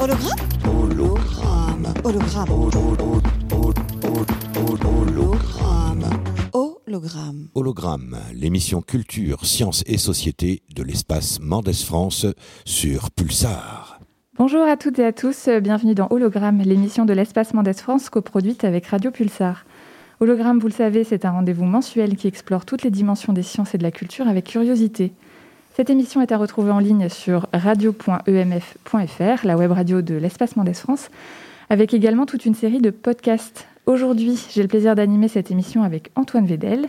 Hologramme Hologramme. Hologramme. Hologramme. Hologramme. Hologramme, l'émission Culture, Sciences et Société de l'espace Mendes France sur Pulsar. Bonjour à toutes et à tous, bienvenue dans Hologramme, l'émission de l'espace Mendes France coproduite avec Radio Pulsar. Hologramme, vous le savez, c'est un rendez-vous mensuel qui explore toutes les dimensions des sciences et de la culture avec curiosité. Cette émission est à retrouver en ligne sur radio.emf.fr, la web radio de l'espace Mendes France, avec également toute une série de podcasts. Aujourd'hui, j'ai le plaisir d'animer cette émission avec Antoine Vedel,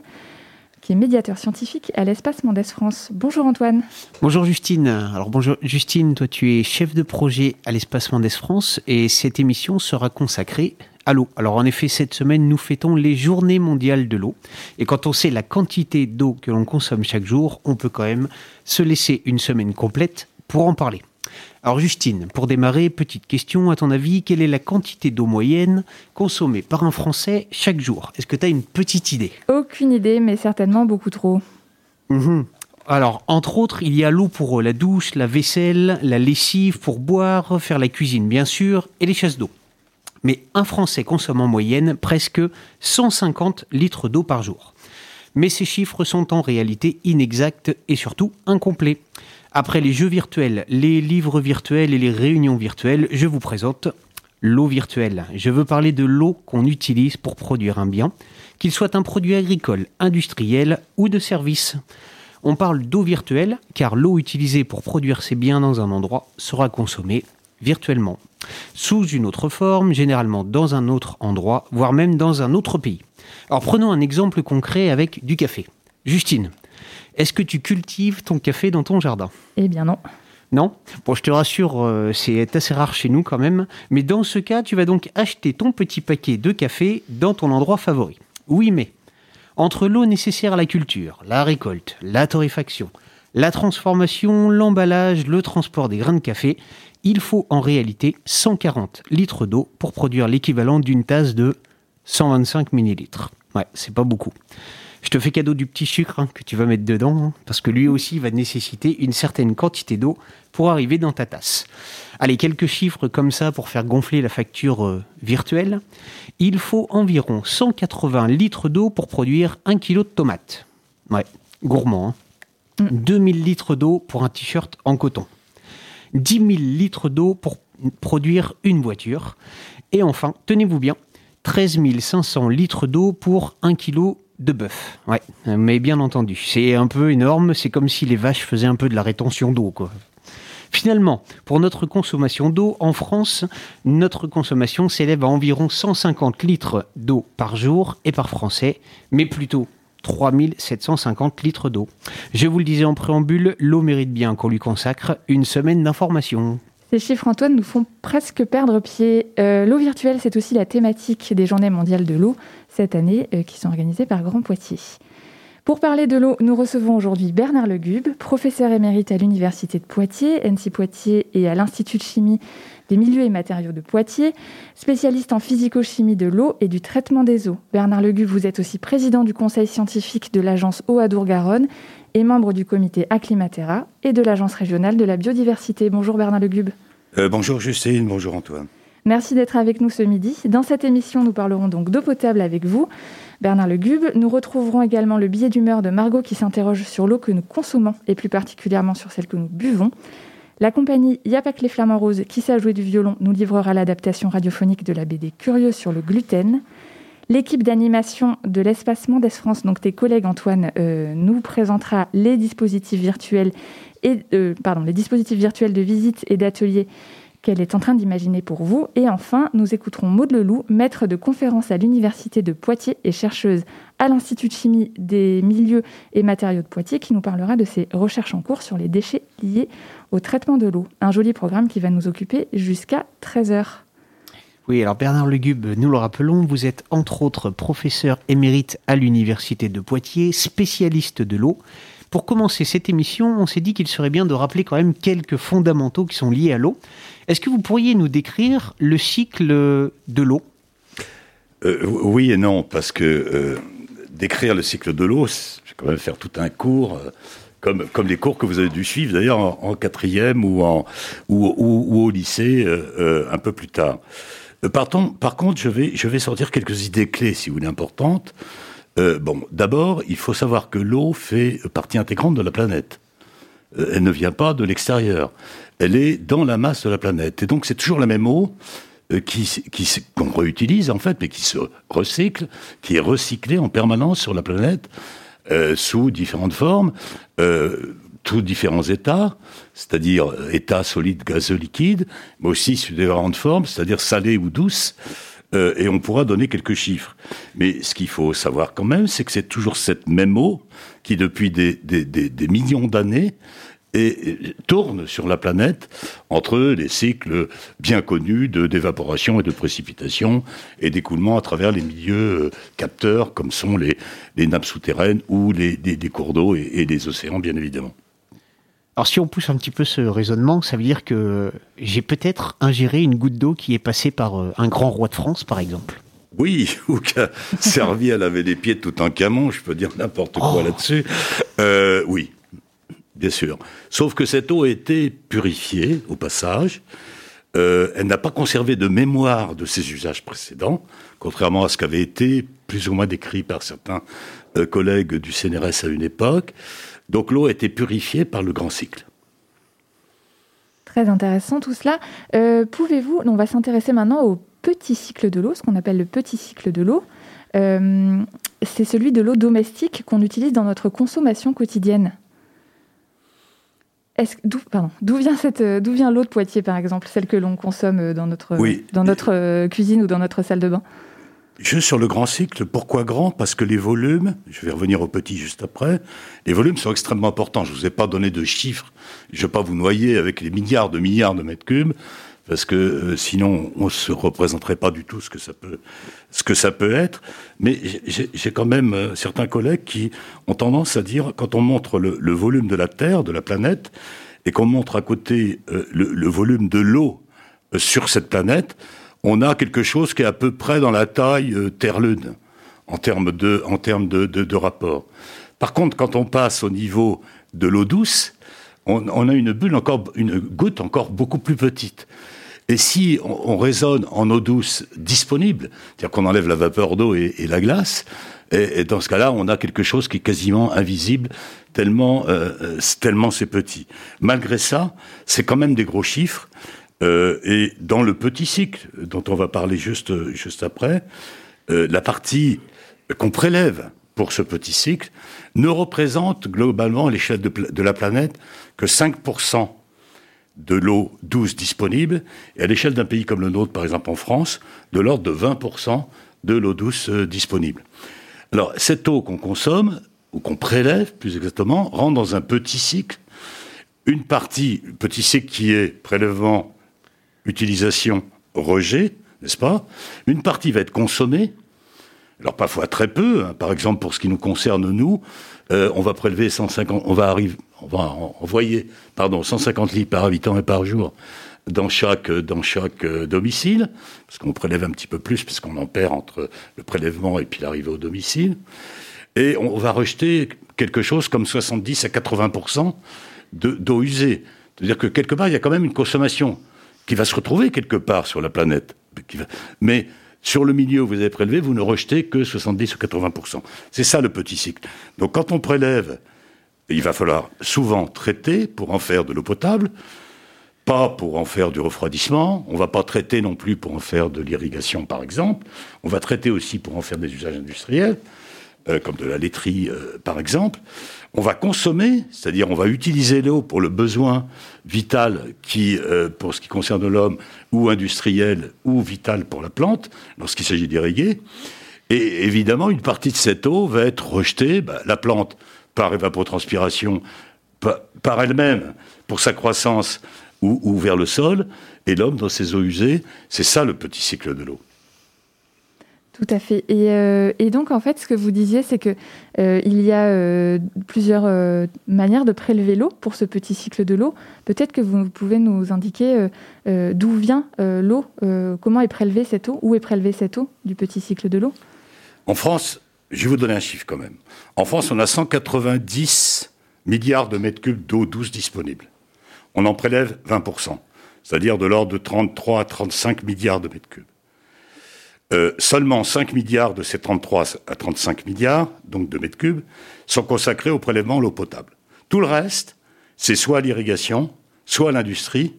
qui est médiateur scientifique à l'espace Mendes France. Bonjour Antoine. Bonjour Justine. Alors bonjour Justine, toi tu es chef de projet à l'espace Mendes France et cette émission sera consacrée à l'eau. Alors en effet, cette semaine, nous fêtons les journées mondiales de l'eau. Et quand on sait la quantité d'eau que l'on consomme chaque jour, on peut quand même se laisser une semaine complète pour en parler. Alors Justine, pour démarrer, petite question, à ton avis, quelle est la quantité d'eau moyenne consommée par un Français chaque jour? Est-ce que tu as une petite idée? Aucune idée, mais certainement beaucoup trop. Mhm. Alors, entre autres, il y a l'eau pour la douche, la vaisselle, la lessive, pour boire, faire la cuisine, bien sûr, et les chasses d'eau. Mais un Français consomme en moyenne presque 150 litres d'eau par jour. Mais ces chiffres sont en réalité inexacts et surtout incomplets. Après les jeux virtuels, les livres virtuels et les réunions virtuelles, je vous présente l'eau virtuelle. Je veux parler de l'eau qu'on utilise pour produire un bien, qu'il soit un produit agricole, industriel ou de service. On parle d'eau virtuelle car l'eau utilisée pour produire ces biens dans un endroit sera consommée virtuellement, sous une autre forme, généralement dans un autre endroit, voire même dans un autre pays. Alors prenons un exemple concret avec du café. Justine, est-ce que tu cultives ton café dans ton jardin? Eh bien non. Non? Bon, je te rassure, euh, c'est assez rare chez nous quand même. Mais dans ce cas, tu vas donc acheter ton petit paquet de café dans ton endroit favori. Oui, mais entre l'eau nécessaire à la culture, la récolte, la torréfaction, la transformation, l'emballage, le transport des grains de café, il faut en réalité 140 litres d'eau pour produire l'équivalent d'une tasse de 125 millilitres. Ouais, c'est pas beaucoup. Je te fais cadeau du petit sucre hein, que tu vas mettre dedans, hein, parce que lui aussi va nécessiter une certaine quantité d'eau pour arriver dans ta tasse. Allez, quelques chiffres comme ça pour faire gonfler la facture euh, virtuelle. Il faut environ 180 litres d'eau pour produire 1 kg de tomates. Ouais, gourmand. Hein. 2000 litres d'eau pour un t-shirt en coton. 10 000 litres d'eau pour produire une voiture. Et enfin, tenez-vous bien, 13 500 litres d'eau pour 1 kg de bœuf. Ouais, mais bien entendu, c'est un peu énorme, c'est comme si les vaches faisaient un peu de la rétention d'eau, quoi. Finalement, pour notre consommation d'eau en France, notre consommation s'élève à environ 150 litres d'eau par jour et par Français, mais plutôt 3750 litres d'eau. Je vous le disais en préambule, l'eau mérite bien qu'on lui consacre une semaine d'information. Ces chiffres, Antoine, nous font presque perdre pied. Euh, l'eau virtuelle, c'est aussi la thématique des Journées mondiales de l'eau cette année, euh, qui sont organisées par Grand Poitiers. Pour parler de l'eau, nous recevons aujourd'hui Bernard Legube, professeur émérite à l'Université de Poitiers, NC Poitiers et à l'Institut de chimie des milieux et matériaux de Poitiers, spécialiste en physico-chimie de l'eau et du traitement des eaux. Bernard Legube, vous êtes aussi président du conseil scientifique de l'agence Eau Adour-Garonne et membre du comité Acclimatera et de l'agence régionale de la biodiversité. Bonjour Bernard Legube. Euh, bonjour Justine, bonjour Antoine. Merci d'être avec nous ce midi. Dans cette émission, nous parlerons donc d'eau potable avec vous. Bernard Legube. Nous retrouverons également le billet d'humeur de Margot qui s'interroge sur l'eau que nous consommons et plus particulièrement sur celle que nous buvons. La compagnie Yapak les Flamants Roses, qui sait jouer du violon, nous livrera l'adaptation radiophonique de la BD Curieux sur le gluten. L'équipe d'animation de l'Espace Mendes France, donc tes collègues Antoine, euh, nous présentera les dispositifs virtuels et euh, les dispositifs virtuels de visite et d'atelier qu'elle est en train d'imaginer pour vous. Et enfin, nous écouterons Maud Leloup, maître de conférence à l'Université de Poitiers et chercheuse à l'Institut de chimie des milieux et matériaux de Poitiers, qui nous parlera de ses recherches en cours sur les déchets liés au traitement de l'eau. Un joli programme qui va nous occuper jusqu'à 13h. Oui, alors Bernard Legube, nous le rappelons, vous êtes entre autres professeur émérite à l'Université de Poitiers, spécialiste de l'eau. Pour commencer cette émission, on s'est dit qu'il serait bien de rappeler quand même quelques fondamentaux qui sont liés à l'eau. Est-ce que vous pourriez nous décrire le cycle de l'eau? Euh, Oui et non, parce que euh, décrire le cycle de l'eau, je vais quand même faire tout un cours. Comme, comme les cours que vous avez dû suivre d'ailleurs en, quatrième ou, en, ou, au lycée un peu plus tard. Par, par contre, je vais, je vais sortir quelques idées clés, si vous voulez, importantes. bon, d'abord, il faut savoir que l'eau fait partie intégrante de la planète. elle ne vient pas de l'extérieur. Elle est dans la masse de la planète. Et donc, c'est toujours la même eau euh, qui, qu'on réutilise en fait, mais qui se recycle, qui est recyclé en permanence sur la planète euh, sous différentes formes, euh, tous différents états, c'est-à-dire euh, état solide, gazeux, liquide, mais aussi sous différentes formes, c'est-à-dire salé ou douce. Euh, et on pourra donner quelques chiffres. Mais ce qu'il faut savoir quand même, c'est que c'est toujours cette même eau qui, depuis des, des, des millions d'années, et tourne sur la planète entre les cycles bien connus de d'évaporation et de précipitation et d'écoulement à travers les milieux euh, capteurs comme sont les, les nappes souterraines ou les, des, cours d'eau et, et, les océans bien évidemment. Alors si on pousse un petit peu ce raisonnement, ça veut dire que j'ai peut-être ingéré une goutte d'eau qui est passée par euh, un grand roi de France par exemple. Oui, ou qui a servi à laver les pieds de tout un camon, je peux dire n'importe quoi oh. là-dessus. Euh, oui, bien sûr. Sauf que cette eau a été purifiée au passage. Euh, elle n'a pas conservé de mémoire de ses usages précédents, contrairement à ce qu'avait été plus ou moins décrit par certains euh, collègues du CNRS à une époque. Donc l'eau a été purifiée par le grand cycle. Très intéressant tout cela. Euh, pouvez-vous, on va s'intéresser maintenant au petit cycle de l'eau, ce qu'on appelle le petit cycle de l'eau. c'est celui de l'eau domestique qu'on utilise dans notre consommation quotidienne. D'où vient, cette, euh, d'où vient l'eau de Poitiers, par exemple, celle que l'on consomme euh, dans notre, dans notre euh, cuisine ou dans notre salle de bain? Juste sur le grand cycle, pourquoi grand? Parce que les volumes, je vais revenir au petit juste après, les volumes sont extrêmement importants. Je ne vous ai pas donné de chiffres, je ne vais pas vous noyer avec les milliards de milliards de mètres cubes parce que euh, sinon on se représenterait pas du tout ce que ça peut, ce que ça peut être. Mais j'ai quand même euh, certains collègues qui ont tendance à dire, quand on montre le, volume de la Terre, de la planète, et qu'on montre à côté euh, le, volume de l'eau sur cette planète, on a quelque chose qui est à peu près dans la taille Terre-Lune en termes de, en termes de rapport. Par contre, quand on passe au niveau de l'eau douce, on, on, a une bulle encore, une goutte encore beaucoup plus petite. Et si on, raisonne en eau douce disponible, c'est-à-dire qu'on enlève la vapeur d'eau et, la glace, et, dans ce cas-là, on a quelque chose qui est quasiment invisible, tellement, euh, euh, tellement c'est petit. Malgré ça, c'est quand même des gros chiffres. Euh, et dans le petit cycle, dont on va parler juste, juste après, la partie qu'on prélève pour ce petit cycle ne représente globalement à l'échelle de, de, la planète que 5% de l'eau douce disponible, et à l'échelle d'un pays comme le nôtre, par exemple en France, de l'ordre de 20% de l'eau douce euh, disponible. Alors, cette eau qu'on consomme, ou qu'on prélève plus exactement, rentre dans un petit cycle. Une partie, petit cycle qui est prélèvement, utilisation, rejet, n'est-ce pas? Une partie va être consommée, alors parfois très peu, hein. par exemple pour ce qui nous concerne nous, euh, on va prélever 150, on va arriver, on va envoyer, pardon, 150 litres par habitant et par jour dans chaque dans chaque euh, domicile, parce qu'on prélève un petit peu plus, parce qu'on en perd entre le prélèvement et puis l'arrivée au domicile, et on va rejeter quelque chose comme 70 à 80% d'eau usée. C'est-à-dire que quelque part, il y a quand même une consommation qui va se retrouver quelque part sur la planète. Mais sur le milieu où vous avez prélevé, vous ne rejetez que 70 ou 80% C'est ça le petit cycle. Donc quand on prélève, il va falloir souvent traiter pour en faire de l'eau potable, pas pour en faire du refroidissement, on va pas traiter non plus pour en faire de l'irrigation par exemple, on va traiter aussi pour en faire des usages industriels, euh, comme de la laiterie euh, par exemple. On va consommer, c'est-à-dire on va utiliser l'eau pour le besoin vital qui, euh, pour ce qui concerne l'homme, ou industriel, ou vital pour la plante, lorsqu'il s'agit d'irriguer. Et évidemment, une partie de cette eau va être rejetée, bah, la plante par évapotranspiration, par, elle-même, pour sa croissance, ou, ou vers le sol, et l'homme dans ses eaux usées. C'est ça le petit cycle de l'eau. Tout à fait. Et, euh, et, donc, en fait, ce que vous disiez, c'est que euh, il y a euh, plusieurs euh, manières de prélever l'eau pour ce petit cycle de l'eau. Peut-être que vous pouvez nous indiquer d'où vient l'eau, comment est prélevée cette eau, où est prélevée cette eau du petit cycle de l'eau? En France, je vais vous donner un chiffre quand même. En France, on a 190 milliards de mètres cubes d'eau douce disponibles. On en prélève 20%, c'est-à-dire de l'ordre de 33 à 35 milliards de mètres cubes. Euh, seulement 5 milliards de ces 33 à 35 milliards, donc de mètres cubes, sont consacrés au prélèvement de l'eau potable. Tout le reste, c'est soit l'irrigation, soit l'industrie,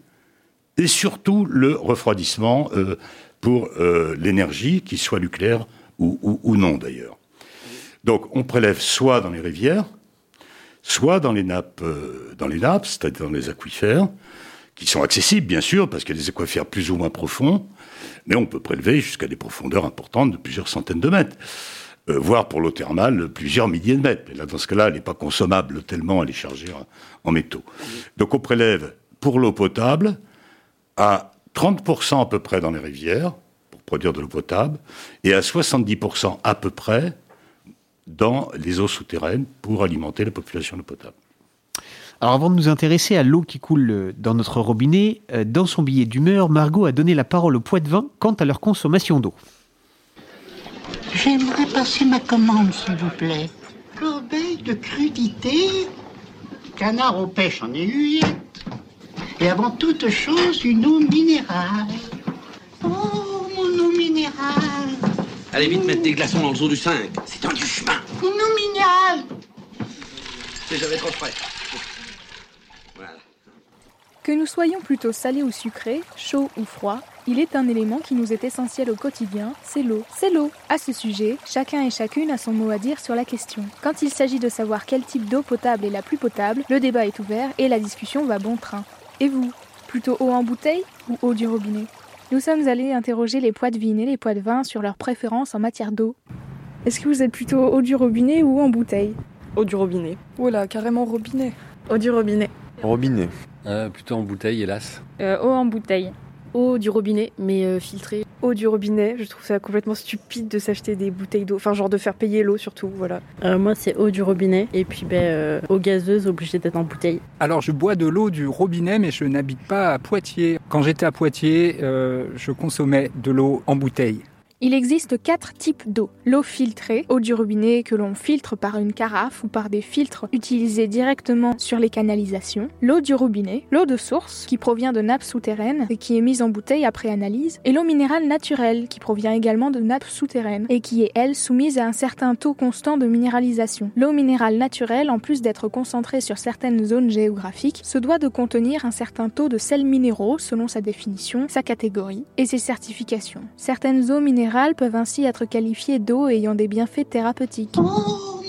et surtout le refroidissement euh, pour euh, l'énergie, qu'il soit nucléaire ou non d'ailleurs. Donc on prélève soit dans les rivières, soit dans les nappes, dans les nappes, c'est-à-dire dans les aquifères, qui sont accessibles bien sûr, parce qu'il y a des aquifères plus ou moins profonds, mais on peut prélever jusqu'à des profondeurs importantes de plusieurs centaines de mètres. Euh, voire pour l'eau thermale, plusieurs milliers de mètres. Mais là, dans ce cas-là, elle n'est pas consommable tellement elle est chargée en métaux. Donc on prélève pour l'eau potable à 30% à peu près dans les rivières, pour produire de l'eau potable, et à 70% à peu près dans les eaux souterraines pour alimenter la population d'eau potable. Alors avant de nous intéresser à l'eau qui coule euh, dans notre robinet, euh, dans son billet d'humeur, Margot a donné la parole aux poids de vin quant à leur consommation d'eau. J'aimerais passer ma commande, s'il vous plaît. Corbeille de crudité, canard aux pêches en aiguillette, et avant toute chose, une eau minérale. Oh, mon eau minérale Allez vite mettre des glaçons dans le zoo du 5, c'est un du chemin Mon eau minérale C'est jamais trop frais. Que nous soyons plutôt salés ou sucrés, chauds ou froids, il est un élément qui nous est essentiel au quotidien, c'est l'eau. C'est l'eau. À ce sujet, chacun et chacune a son mot à dire sur la question. Quand il s'agit de savoir quel type d'eau potable est la plus potable, le débat est ouvert et la discussion va bon train. Et vous Plutôt eau en bouteille ou eau du robinet? Nous sommes allés interroger les poids de vigne et les poids de vin sur leurs préférences en matière d'eau. Est-ce que vous êtes plutôt eau du robinet ou en bouteille? Eau du robinet. Voilà, carrément robinet. Eau du robinet. Robinet. Euh, plutôt en bouteille, hélas. Euh, eau en bouteille. Eau du robinet, mais euh, filtrée. Eau du robinet, je trouve ça complètement stupide de s'acheter des bouteilles d'eau, enfin genre de faire payer l'eau surtout, voilà. Euh, moi c'est eau du robinet, et puis ben, euh, eau gazeuse obligée d'être en bouteille. Alors je bois de l'eau du robinet, mais je n'habite pas à Poitiers. Quand j'étais à Poitiers, euh, je consommais de l'eau en bouteille. Il existe quatre types d'eau. L'eau filtrée, eau du robinet que l'on filtre par une carafe ou par des filtres utilisés directement sur les canalisations. L'eau du robinet, l'eau de source qui provient de nappes souterraines et qui est mise en bouteille après analyse. Et l'eau minérale naturelle qui provient également de nappes souterraines et qui est elle soumise à un certain taux constant de minéralisation. L'eau minérale naturelle, en plus d'être concentrée sur certaines zones géographiques, se doit de contenir un certain taux de sels minéraux selon sa définition, sa catégorie et ses certifications. Certaines eaux minérales peuvent ainsi être qualifiées d'eau ayant des bienfaits thérapeutiques. Oh,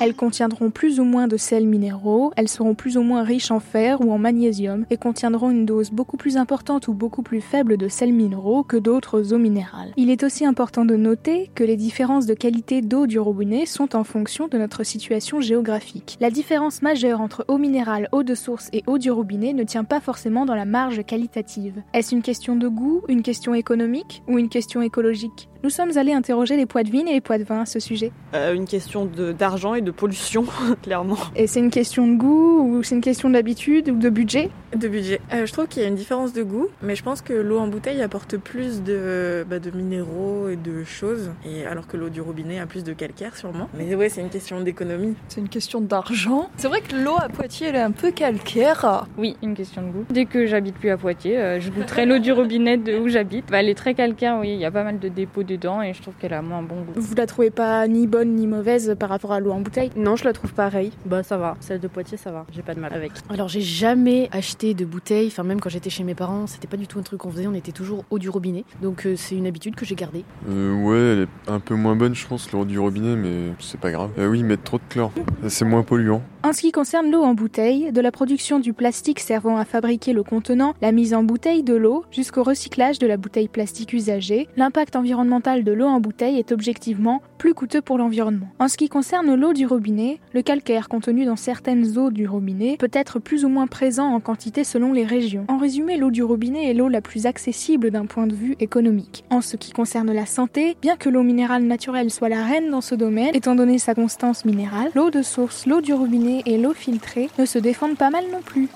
Elles contiendront plus ou moins de sels minéraux, elles seront plus ou moins riches en fer ou en magnésium et contiendront une dose beaucoup plus importante ou beaucoup plus faible de sels minéraux que d'autres eaux minérales. Il est aussi important de noter que les différences de qualité d'eau du robinet sont en fonction de notre situation géographique. La différence majeure entre eau minérale, eau de source et eau du robinet ne tient pas forcément dans la marge qualitative. Est-ce une question de goût, une question économique ou une question écologique? Nous sommes allés interroger les poids de vigne et les poids de vin à ce sujet. Euh, une question d'argent et de pollution, clairement. Et c'est une question de goût ou c'est une question d'habitude ou de budget? De budget. Euh, je trouve qu'il y a une différence de goût, mais je pense que l'eau en bouteille apporte plus de, bah, de minéraux et de choses, et alors que l'eau du robinet a plus de calcaire sûrement. Mais ouais, c'est une question d'économie. C'est une question d'argent. C'est vrai que l'eau à Poitiers, elle est un peu calcaire. Oui, une question de goût. Dès que j'habite plus à Poitiers, euh, je goûterai l'eau du robinet de où j'habite. Bah, elle est très calcaire, oui, il y a pas mal de dépôts dedans et je trouve qu'elle a moins bon goût. Vous la trouvez pas ni bonne ni mauvaise par rapport à l'eau en bouteille Non, je la trouve pareille. Bah ça va, celle de Poitiers ça va, j'ai pas de mal avec. Alors j'ai jamais acheté de bouteille, enfin même quand j'étais chez mes parents, c'était pas du tout un truc qu'on faisait, on était toujours eau du robinet. Donc euh, c'est une habitude que j'ai gardée. Euh, ouais, elle est un peu moins bonne je pense l'eau du robinet, mais c'est pas grave. Euh, oui, mettre trop de chlore, c'est moins polluant. En ce qui concerne l'eau en bouteille, de la production du plastique servant à fabriquer le contenant, la mise en bouteille de l'eau, jusqu'au recyclage de la bouteille plastique usagée, l'impact environnemental de l'eau en bouteille est objectivement plus coûteux pour l'environnement. En ce qui concerne l'eau du robinet, le calcaire contenu dans certaines eaux du robinet peut être plus ou moins présent en quantité selon les régions. En résumé, l'eau du robinet est l'eau la plus accessible d'un point de vue économique. En ce qui concerne la santé, bien que l'eau minérale naturelle soit la reine dans ce domaine, étant donné sa constance minérale, l'eau de source, l'eau du robinet et l'eau filtrée ne se défendent pas mal non plus.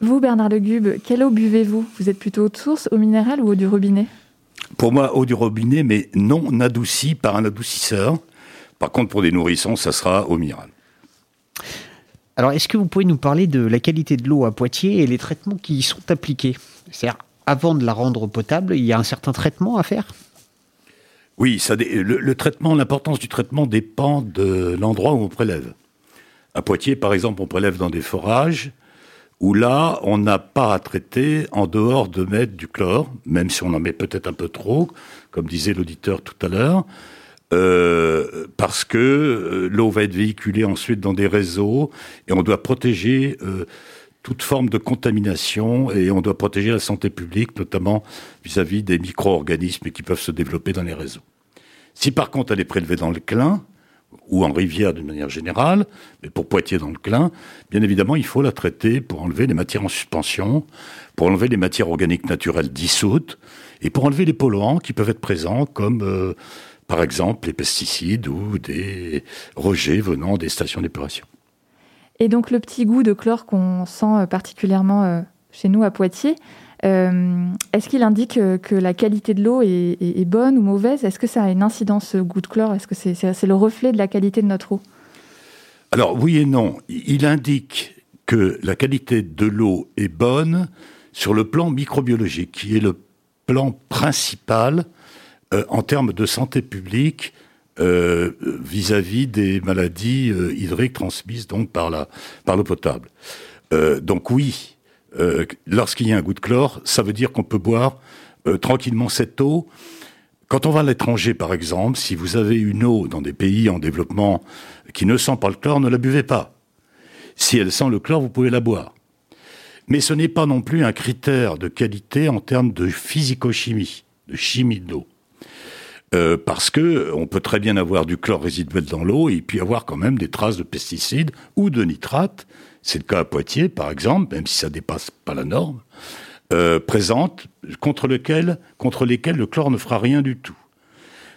Vous, Bernard Legube, quelle eau buvez-vous? Vous êtes plutôt eau de source, eau minérale ou eau du robinet? Pour moi, eau du robinet, mais non adoucie par un adoucisseur, Par contre, pour des nourrissons, ça sera au minéral. Alors, est-ce que vous pouvez nous parler de la qualité de l'eau à Poitiers et les traitements qui y sont appliqués? C'est-à-dire, avant de la rendre potable, il y a un certain traitement à faire? Oui, ça, le traitement, l'importance du traitement dépend de l'endroit où on prélève. À Poitiers, par exemple, on prélève dans des forages où là, on n'a pas à traiter en dehors de mettre du chlore, même si on en met peut-être un peu trop, comme disait l'auditeur tout à l'heure, euh, parce que euh, l'eau va être véhiculée ensuite dans des réseaux et on doit protéger euh, toute forme de contamination et on doit protéger la santé publique, notamment vis-à-vis des micro-organismes qui peuvent se développer dans les réseaux. Si par contre elle est prélevée dans le Clin, ou en rivière d'une manière générale, mais pour Poitiers dans le Clin, bien évidemment, il faut la traiter pour enlever les matières en suspension, pour enlever les matières organiques naturelles dissoutes, et pour enlever les polluants qui peuvent être présents, comme euh, par exemple les pesticides ou des rejets venant des stations d'épuration. Et donc le petit goût de chlore qu'on sent euh, particulièrement euh, chez nous à Poitiers, euh, est-ce qu'il indique que la qualité de l'eau est, bonne ou mauvaise? Est-ce que ça a une incidence, ce goût de chlore? Est-ce que c'est le reflet de la qualité de notre eau? Alors oui et non. Il indique que la qualité de l'eau est bonne sur le plan microbiologique, qui est le plan principal en termes de santé publique euh, vis-à-vis des maladies euh, hydriques transmises par par l'eau potable. Euh, donc oui, lorsqu'il y a un goût de chlore, ça veut dire qu'on peut boire tranquillement cette eau. Quand on va à l'étranger, par exemple, si vous avez une eau dans des pays en développement qui ne sent pas le chlore, ne la buvez pas. Si elle sent le chlore, vous pouvez la boire. Mais ce n'est pas non plus un critère de qualité en termes de physico-chimie, de chimie de l'eau. Euh, parce que on peut très bien avoir du chlore résiduel dans l'eau et puis avoir quand même des traces de pesticides ou de nitrates. C'est le cas à Poitiers, par exemple, même si ça dépasse pas la norme, euh, présentes contre, lequel, contre lesquelles le chlore ne fera rien du tout.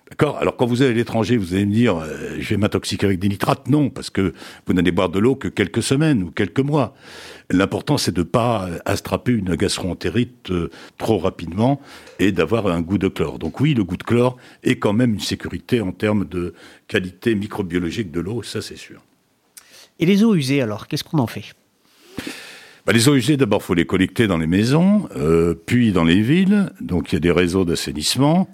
D'accord Alors quand vous allez à l'étranger, vous allez me dire, euh, je vais m'intoxiquer avec des nitrates. Non, parce que vous n'allez boire de l'eau que quelques semaines ou quelques mois. L'important, c'est de ne pas euh, astraper une gastroentérite euh, trop rapidement et d'avoir un goût de chlore. Donc oui, le goût de chlore est quand même une sécurité en termes de qualité microbiologique de l'eau, ça c'est sûr. Et les eaux usées, alors, qu'est-ce qu'on en fait? Bah, les eaux usées, d'abord, faut les collecter dans les maisons, euh, puis dans les villes. Donc, il y a des réseaux d'assainissement.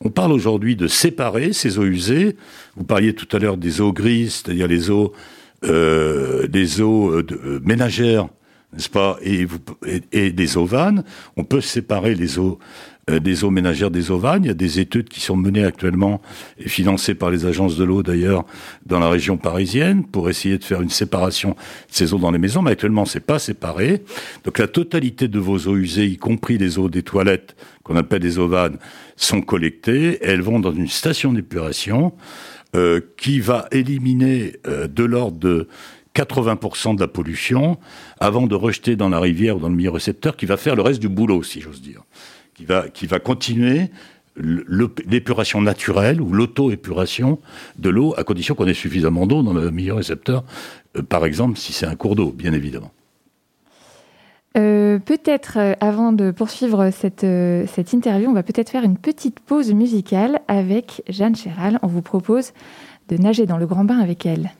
On parle aujourd'hui de séparer ces eaux usées. Vous parliez tout à l'heure des eaux grises, c'est-à-dire les eaux, euh, des eaux euh, euh, ménagères, n'est-ce pas, et, des eaux vannes. On peut séparer les eaux des eaux ménagères des eaux vannes. Il y a des études qui sont menées actuellement et financées par les agences de l'eau d'ailleurs dans la région parisienne pour essayer de faire une séparation de ces eaux dans les maisons. Mais actuellement, c'est pas séparé. Donc la totalité de vos eaux usées, y compris les eaux des toilettes qu'on appelle des eaux vannes, sont collectées. Elles vont dans une station d'épuration euh, qui va éliminer euh, de l'ordre de 80% de la pollution avant de rejeter dans la rivière ou dans le milieu récepteur qui va faire le reste du boulot, si j'ose dire qui va, qui va continuer l'épuration naturelle ou l'auto-épuration de l'eau, à condition qu'on ait suffisamment d'eau dans le milieu récepteur, euh, par exemple si c'est un cours d'eau, bien évidemment. Euh, peut-être, euh, avant de poursuivre cette, euh, cette interview, on va peut-être faire une petite pause musicale avec Jeanne Chéral. On vous propose de nager dans le grand bain avec elle.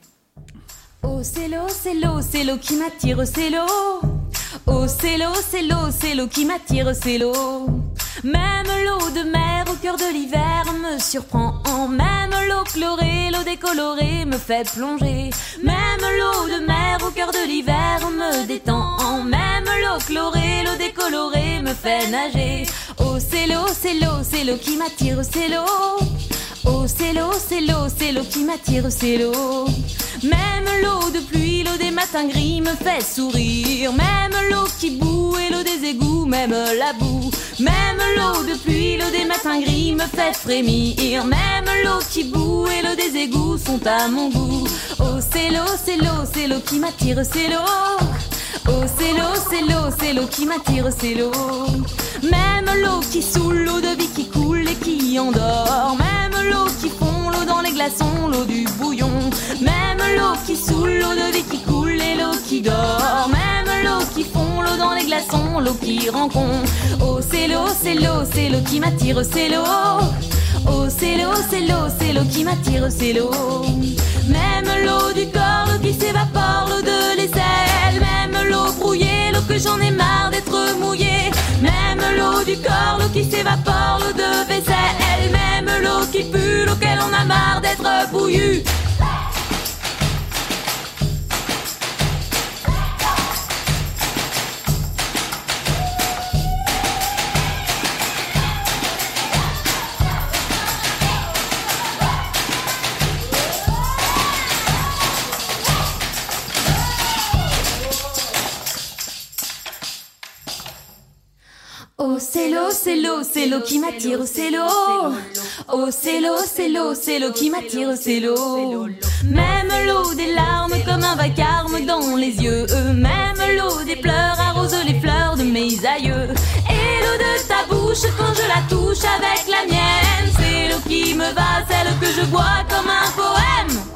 Oh c'est l'eau, c'est l'eau, c'est l'eau qui m'attire, c'est l'eau. Oh c'est l'eau, c'est l'eau, c'est l'eau qui m'attire, c'est l'eau. Même l'eau de mer au cœur de l'hiver me surprend. Même l'eau chlorée, l'eau décolorée me fait plonger. Même l'eau de mer au cœur de l'hiver me détend. Même l'eau chlorée, l'eau décolorée me fait nager. Oh c'est l'eau, c'est l'eau, c'est l'eau qui m'attire, c'est l'eau. Oh c'est l'eau, c'est l'eau, c'est l'eau qui m'attire, c'est l'eau. Même l'eau de pluie, l'eau des matins gris me fait sourire. Même l'eau qui boue et l'eau des égouts, même la boue. Même l'eau de pluie, l'eau des matins gris me fait frémir. Même l'eau qui boue et l'eau des égouts sont à mon goût. Oh c'est l'eau, c'est l'eau, c'est l'eau qui m'attire, c'est l'eau. Oh c'est l'eau, c'est l'eau, c'est l'eau qui m'attire, c'est l'eau. Même l'eau qui saoule, l'eau de vie qui coule et qui endort. Même l'eau qui fond, l'eau dans les glaçons, l'eau du bouillon. Même l'eau qui saoule, l'eau de vie qui coule et l'eau qui dort. Même l'eau qui fond, l'eau dans les glaçons, l'eau qui rencontre. Oh c'est l'eau, c'est l'eau, c'est l'eau qui m'attire, c'est l'eau. Oh, c'est l'eau, c'est l'eau, c'est l'eau qui m'attire, c'est l'eau. Même l'eau du corps, qui s'évapore, l'eau de l'eau que j'en ai marre d'être mouillée. Même l'eau du corps, l'eau qui s'évapore, l'eau de vaisselle. Même l'eau qui pue, l'eau qu'elle en a marre d'être bouillue. L'eau, c'est l'eau, c'est l'eau qui m'attire, c'est l'eau. Oh, c'est l'eau, c'est l'eau, c'est l'eau qui m'attire, c'est l'eau. Même l'eau des larmes comme un vacarme dans les yeux. Même l'eau des pleurs arrose les fleurs de mes aïeux. Et l'eau de ta bouche quand je la touche avec la mienne. C'est l'eau qui me va, celle que je bois comme un poème.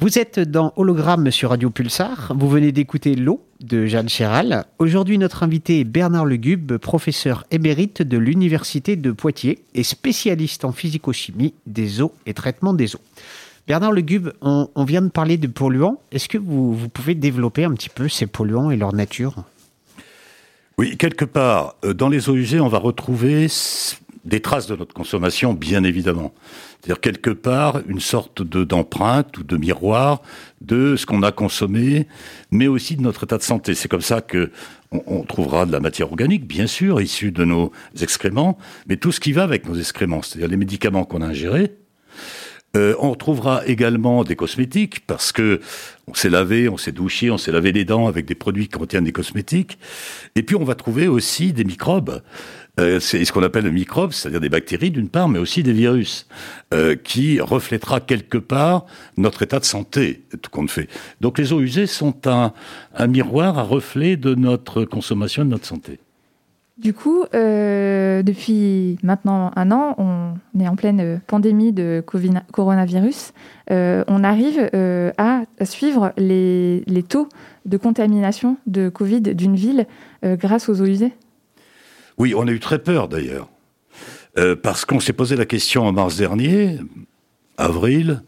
Vous êtes dans Hologramme sur Radio Pulsar. Vous venez d'écouter L'eau de Jeanne Chéral. Aujourd'hui, notre invité est Bernard Legube, professeur émérite de l'Université de Poitiers et spécialiste en physico-chimie des eaux et traitement des eaux. Bernard Legube, on, vient de parler de polluants. Est-ce que vous, pouvez développer un petit peu ces polluants et leur nature? Oui, quelque part, euh, dans les eaux usées, on va retrouver des traces de notre consommation, bien évidemment. C'est-à-dire quelque part une sorte de d'empreinte ou de miroir de ce qu'on a consommé, mais aussi de notre état de santé. C'est comme ça que on trouvera de la matière organique, bien sûr, issue de nos excréments, mais tout ce qui va avec nos excréments, c'est-à-dire les médicaments qu'on a ingérés, euh, on retrouvera également des cosmétiques parce que on s'est lavé, on s'est douché, on s'est lavé les dents avec des produits qui contiennent des cosmétiques. Et puis on va trouver aussi des microbes. Euh, c'est ce qu'on appelle le microbe, c'est-à-dire des bactéries d'une part, mais aussi des virus, euh, qui reflètera quelque part notre état de santé, tout compte fait. Donc les eaux usées sont un, miroir, un reflet de notre consommation de notre santé. Du coup, euh, depuis maintenant un an, on est en pleine pandémie de coronavirus. On arrive à, suivre les, taux de contamination de Covid d'une ville grâce aux eaux usées? Oui, on a eu très peur d'ailleurs. Euh, parce qu'on s'est posé la question en mars dernier, avril,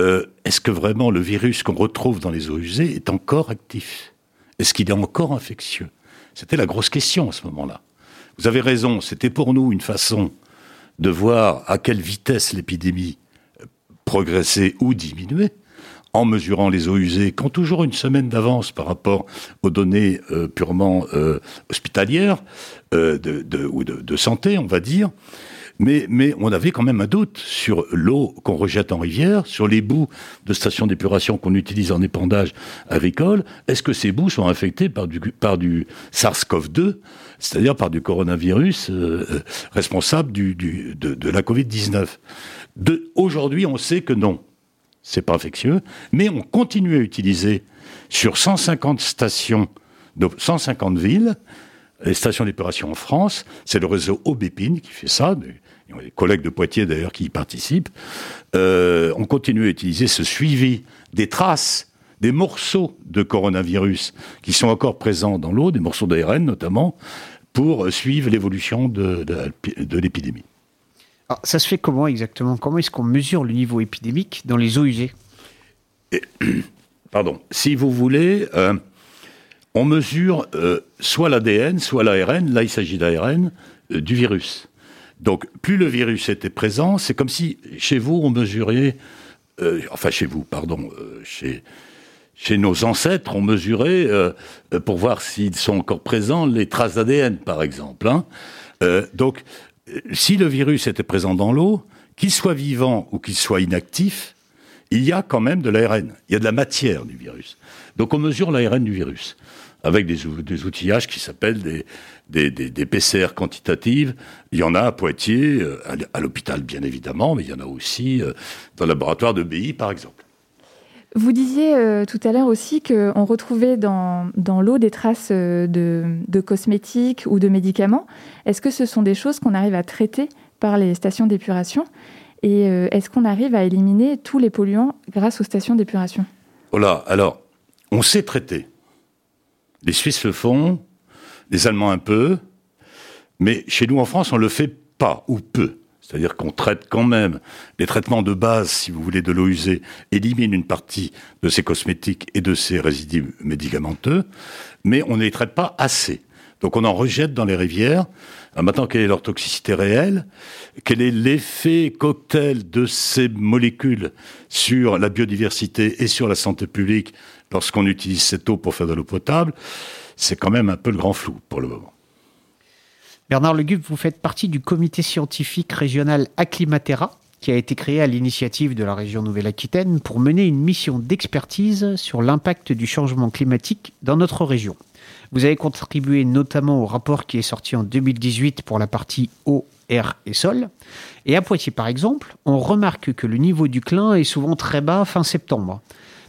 euh, est-ce que vraiment le virus qu'on retrouve dans les eaux usées est encore actif? Est-ce qu'il est encore infectieux? C'était la grosse question à ce moment-là. Vous avez raison, c'était pour nous une façon de voir à quelle vitesse l'épidémie euh, progressait ou diminuait en mesurant les eaux usées, qui ont toujours une semaine d'avance par rapport aux données euh, purement euh, hospitalières euh, ou de, santé, on va dire. Mais, on avait quand même un doute sur l'eau qu'on rejette en rivière, sur les bouts de stations d'épuration qu'on utilise en épandage agricole. Est-ce que ces bouts sont infectés par du, par du SARS-CoV-2, c'est-à-dire par du coronavirus responsable de, la Covid-19 De- Aujourd'hui, on sait que non c'est pas infectieux, mais on continue à utiliser sur 150 stations, de 150 villes, les stations d'épuration en France, c'est le réseau Aubépine qui fait ça, il y a des collègues de Poitiers d'ailleurs qui y participent, Euh, on continue à utiliser ce suivi des traces, des morceaux de coronavirus qui sont encore présents dans l'eau, des morceaux d'ARN notamment, pour suivre l'évolution de l'épidémie. Alors, Ça se fait comment exactement? Comment est-ce qu'on mesure le niveau épidémique dans les eaux usées? Pardon, si vous voulez, euh, on mesure euh, soit l'ADN, soit l'ARN, là il s'agit d'ARN, euh, du virus. Donc plus le virus était présent, c'est comme si chez vous on mesurait, enfin chez vous, pardon, chez, nos ancêtres, on mesurait, pour voir s'ils sont encore présents, les traces d'ADN par exemple. hein. Donc si le virus était présent dans l'eau, qu'il soit vivant ou qu'il soit inactif, il y a quand même de l'ARN. Il y a de la matière du virus. Donc on mesure l'ARN du virus avec des, ou- des outillages qui s'appellent des, des, PCR quantitatives. Il y en a à Poitiers, euh, à l'hôpital bien évidemment, mais il y en a aussi euh, dans le laboratoire de BI par exemple. Vous disiez euh, tout à l'heure aussi qu'on retrouvait dans, l'eau des traces euh, de, cosmétiques ou de médicaments. Est-ce que ce sont des choses qu'on arrive à traiter par les stations d'épuration? Et euh, est-ce qu'on arrive à éliminer tous les polluants grâce aux stations d'épuration? Voilà, alors, on sait traiter. Les Suisses le font, les Allemands un peu. Mais chez nous en France, on le fait pas ou peu. C'est-à-dire qu'on traite quand même les traitements de base, si vous voulez, de l'eau usée, éliminent une partie de ces cosmétiques et de ces résidus médicamenteux, mais on ne les traite pas assez. Donc on en rejette dans les rivières. Alors maintenant, quelle est leur toxicité réelle? Quel est l'effet cocktail de ces molécules sur la biodiversité et sur la santé publique lorsqu'on utilise cette eau pour faire de l'eau potable? C'est quand même un peu le grand flou pour le moment. Bernard Legube, vous faites partie du comité scientifique régional Acclimatera, qui a été créé à l'initiative de la région Nouvelle-Aquitaine pour mener une mission d'expertise sur l'impact du changement climatique dans notre région. Vous avez contribué notamment au rapport qui est sorti en 2018 pour la partie eau, air et sol. Et à Poitiers, par exemple, on remarque que le niveau du clin est souvent très bas fin septembre.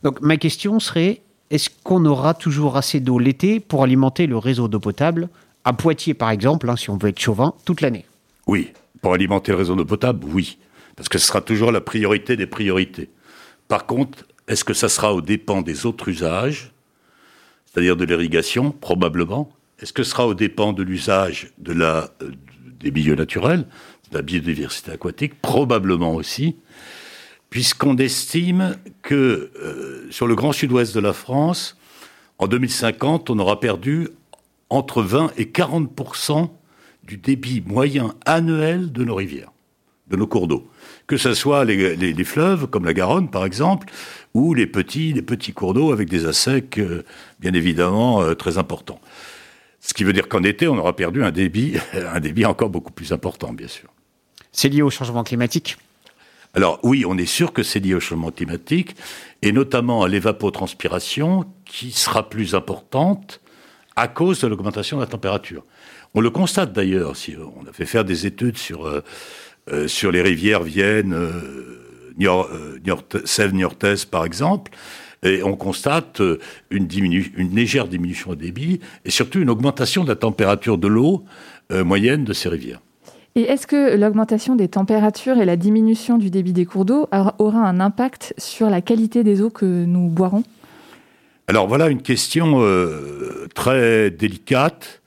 Donc ma question serait, est-ce qu'on aura toujours assez d'eau l'été pour alimenter le réseau d'eau potable à Poitiers, par exemple, hein, si on veut être chauvin, toute l'année. Oui, pour alimenter le réseau d'eau potable, oui. Parce que ce sera toujours la priorité des priorités. Par contre, est-ce que ça sera aux dépens des autres usages, c'est-à-dire de l'irrigation, probablement? Est-ce que ce sera aux dépens de l'usage euh, des milieux naturels, de la biodiversité aquatique? Probablement aussi, puisqu'on estime que euh, sur le grand sud-ouest de la France, en 2050, on aura perdu entre 20 et 40 du débit moyen annuel de nos rivières, de nos cours d'eau. Que ce soit les, fleuves, comme la Garonne par exemple, ou les petits, les petits cours d'eau avec des assecs, euh, bien évidemment, euh, très importants. Ce qui veut dire qu'en été, on aura perdu un débit, un débit encore beaucoup plus important, bien sûr. C'est lié au changement climatique? Alors oui, on est sûr que c'est lié au changement climatique, et notamment à l'évapotranspiration, qui sera plus importante à cause de l'augmentation de la température. On le constate d'ailleurs, si on a fait faire des études sur, euh, euh, sur les rivières Vienne, euh, Sèvres-Niortaise par exemple, et on constate une, une légère diminution au débit et surtout une augmentation de la température de l'eau moyenne de ces rivières. Et est-ce que l'augmentation des températures et la diminution du débit des cours d'eau aura un impact sur la qualité des eaux que nous boirons? Alors voilà une question euh, très délicate.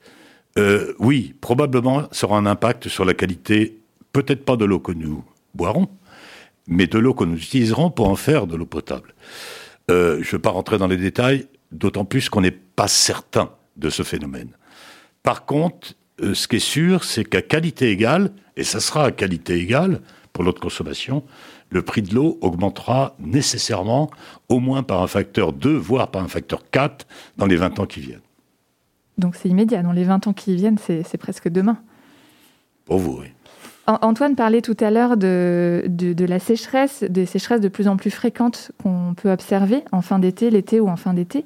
Euh, oui, probablement, ça aura un impact sur la qualité, peut-être pas de l'eau que nous boirons, mais de l'eau que nous utiliserons pour en faire de l'eau potable. Euh, je ne vais pas rentrer dans les détails, d'autant plus qu'on n'est pas certain de ce phénomène. Par contre, ce qui est sûr, c'est qu'à qualité égale, et ça sera à qualité égale pour l'autre consommation, le prix de l'eau augmentera nécessairement au moins par un facteur 2, voire par un facteur 4 dans les 20 ans qui viennent. Donc c'est immédiat, dans les 20 ans qui viennent, c'est presque demain. Pour vous, oui. Antoine parlait tout à l'heure de, de, la sécheresse, des sécheresses de plus en plus fréquentes qu'on peut observer en fin d'été, l'été ou en fin d'été.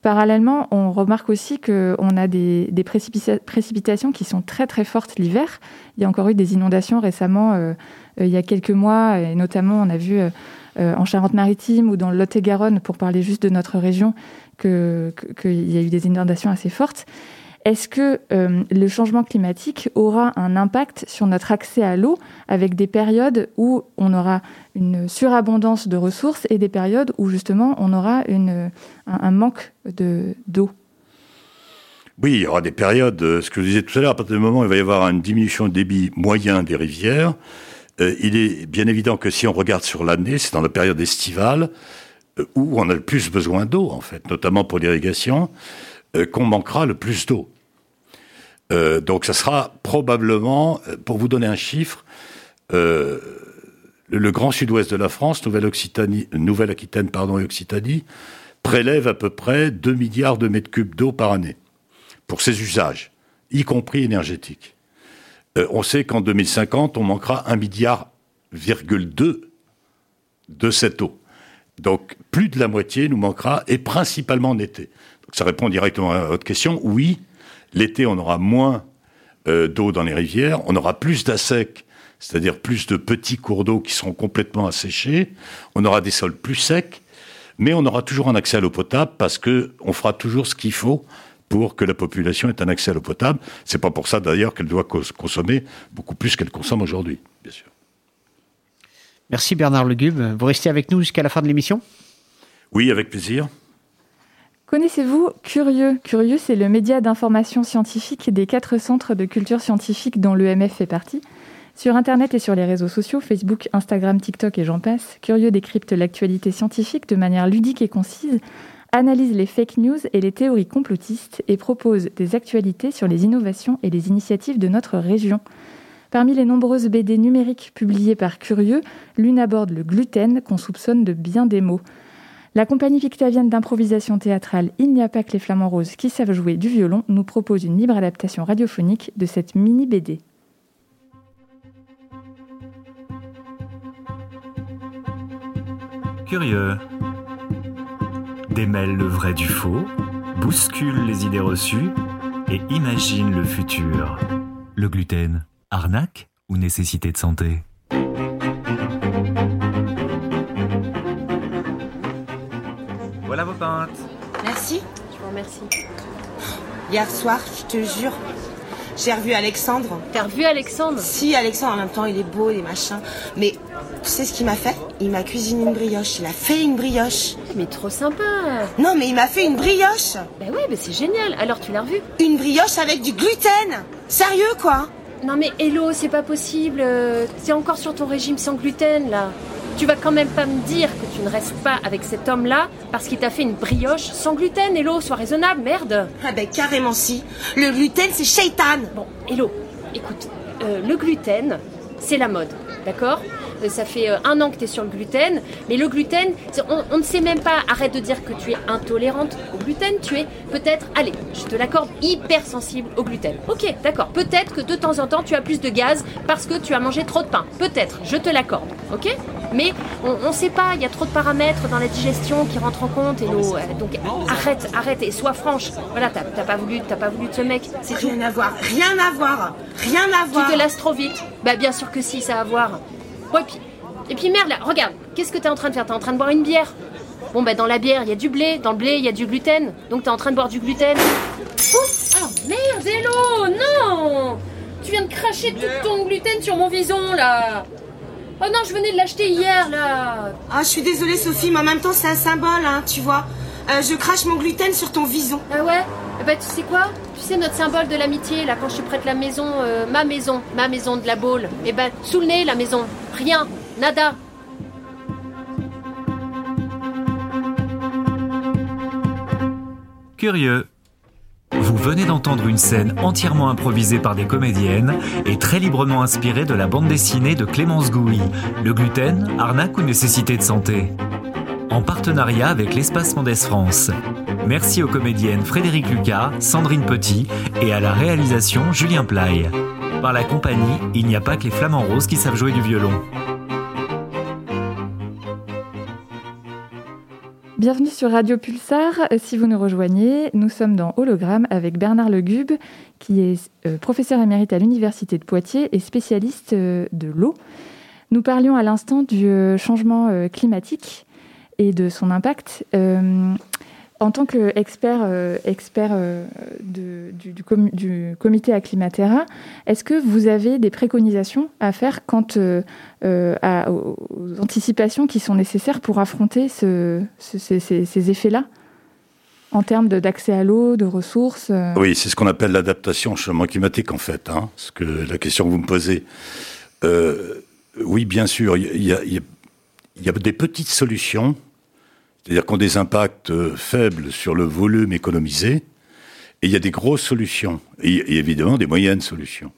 Parallèlement, on remarque aussi qu'on a des, des précipitations qui sont très très fortes l'hiver. Il y a encore eu des inondations récemment euh, euh, il y a quelques mois, et notamment on a vu euh, euh, en Charente-Maritime ou dans Lot-et-Garonne, pour parler juste de notre région, qu'il y a eu des inondations assez fortes. Est-ce que le changement climatique aura un impact sur notre accès à l'eau avec des périodes où on aura une surabondance de ressources et des périodes où justement on aura un, manque d'eau? Oui, il y aura des périodes, ce que je disais tout à l'heure, à partir du moment où il va y avoir une diminution de débit moyen des rivières, euh, il est bien évident que si on regarde sur l'année, c'est dans la période estivale euh, où on a le plus besoin d'eau, en fait, notamment pour l'irrigation, euh, qu'on manquera le plus d'eau. donc ça sera probablement, pour vous donner un chiffre, le, grand sud-ouest de la France, Nouvelle-Aquitaine Nouvelle pardon, et Occitanie, prélève à peu près 2 milliards de mètres cubes d'eau par année pour ses usages, y compris énergétiques. Euh, on sait qu'en 2050, on manquera 1 milliard de cette eau. Donc plus de la moitié nous manquera, et principalement en été. Donc, ça répond directement à votre question. Oui, l'été, on aura moins euh, d'eau dans les rivières, on aura plus d'assec, c'est-à-dire plus de petits cours d'eau qui seront complètement asséchés, on aura des sols plus secs, mais on aura toujours un accès à l'eau potable parce qu'on fera toujours ce qu'il faut pour que la population ait un accès à l'eau potable. C'est pas pour ça d'ailleurs qu'elle doit consommer beaucoup plus qu'elle consomme aujourd'hui, bien sûr. Merci Bernard Legube. Vous restez avec nous jusqu'à la fin de l'émission? Oui, avec plaisir. Connaissez-vous Curieux? Curieux, c'est le média d'information scientifique des quatre centres de culture scientifique dont l'EMF fait partie. Sur Internet et sur les réseaux sociaux, Facebook, Instagram, TikTok et j'en passe, Curieux décrypte l'actualité scientifique de manière ludique et concise, analyse les fake news et les théories complotistes et propose des actualités sur les innovations et les initiatives de notre région. Parmi les nombreuses BD numériques publiées par Curieux, l'une aborde le gluten qu'on soupçonne de bien des mots. La compagnie victavienne d'improvisation théâtrale Il n'y a pas que les flamants roses qui savent jouer du violon nous propose une libre adaptation radiophonique de cette mini BD. Curieux. Démêle le vrai du faux, bouscule les idées reçues et imagine le futur. Le gluten, arnaque ou nécessité de santé? Voilà vos pintes. Merci. Je vous remercie. Hier soir, je te jure, j'ai revu Alexandre. T'as revu Alexandre? Si, Alexandre, en même temps, il est beau, il est machin. Mais tu sais ce qu'il m'a fait? Il m'a cuisiné une brioche. Il a fait une brioche. Mais trop sympa. Non, mais il m'a fait une brioche. Ben ouais, mais c'est génial. Alors tu l'as revu Une brioche avec du gluten. Sérieux, quoi? Non mais Hello, c'est pas possible. Euh, T'es encore sur ton régime sans gluten là. Tu vas quand même pas me dire que tu ne restes pas avec cet homme-là parce qu'il t'a fait une brioche sans gluten, Hello, sois raisonnable, merde. Ah ben carrément si. Le gluten, c'est shaitan. Bon, Hello, écoute, euh, le gluten, c'est la mode, d'accord? Euh, ça fait euh, un an que tu es sur le gluten, mais le gluten, on, on ne sait même pas, arrête de dire que tu es intolérante au gluten, tu es peut-être, allez, je te l'accorde, hypersensible au gluten. Ok, d'accord, peut-être que de temps en temps tu as plus de gaz parce que tu as mangé trop de pain. Peut-être, je te l'accorde, ok? Mais on ne sait pas, il y a trop de paramètres dans la digestion qui rentrent en compte, et euh, donc arrête, arrête et sois franche. Voilà, t'as pas voulu, t'as pas voulu de ce mec, c'est tout. Rien à voir, rien à voir, rien à voir. Tu te lasses trop vite Bah bien sûr que si, ça a à voir. Puis, et puis merde là, regarde, qu'est-ce que t'es en train de faire? T'es en train de boire une bière Bon bah dans la bière, il y a du blé, dans le blé, il y a du gluten. Donc t'es en train de boire du gluten. Oups Oh merde, Hello Non Tu viens de cracher tout ton gluten sur mon vison là Oh non, je venais de l'acheter hier là Ah, je suis désolée, Sophie, mais en même temps, c'est un symbole, hein, tu vois. Euh, je crache mon gluten sur ton vison. Ah ouais? Eh ben tu sais quoi? Tu sais notre symbole de l'amitié là quand je te prête la maison, euh, ma maison, ma maison de la Baule. Eh ben sous le nez la maison, rien, nada. Curieux. Vous venez d'entendre une scène entièrement improvisée par des comédiennes et très librement inspirée de la bande dessinée de Clémence Gouy, Le gluten, arnaque ou nécessité de santé? En partenariat avec l'Espace Mendès France. Merci aux comédiennes Frédéric Lucas, Sandrine Petit et à la réalisation Julien Play. Par la compagnie, il n'y a pas que les flamants roses qui savent jouer du violon. Bienvenue sur Radio Pulsar. Euh, Si vous nous rejoignez, nous sommes dans Hologramme avec Bernard Legube, qui est euh, professeur émérite à l'Université de Poitiers et spécialiste euh, de l'eau. Nous parlions à l'instant du changement climatique et de son impact. En tant qu'expert euh, expert, euh, du, du com- du comité Acclimatera, est-ce que vous avez des préconisations à faire quant euh, euh, aux, anticipations qui sont nécessaires pour affronter ce- ce- ces, effets-là en termes d'accès à l'eau, de ressources Oui, c'est ce qu'on appelle l'adaptation au changement climatique, en fait. Hein, ce que la question que vous me posez. Oui, bien sûr, il y a des petites solutions, c'est-à-dire qui ont des impacts euh, faibles sur le volume économisé, et il y a des grosses solutions, et, évidemment des moyennes solutions.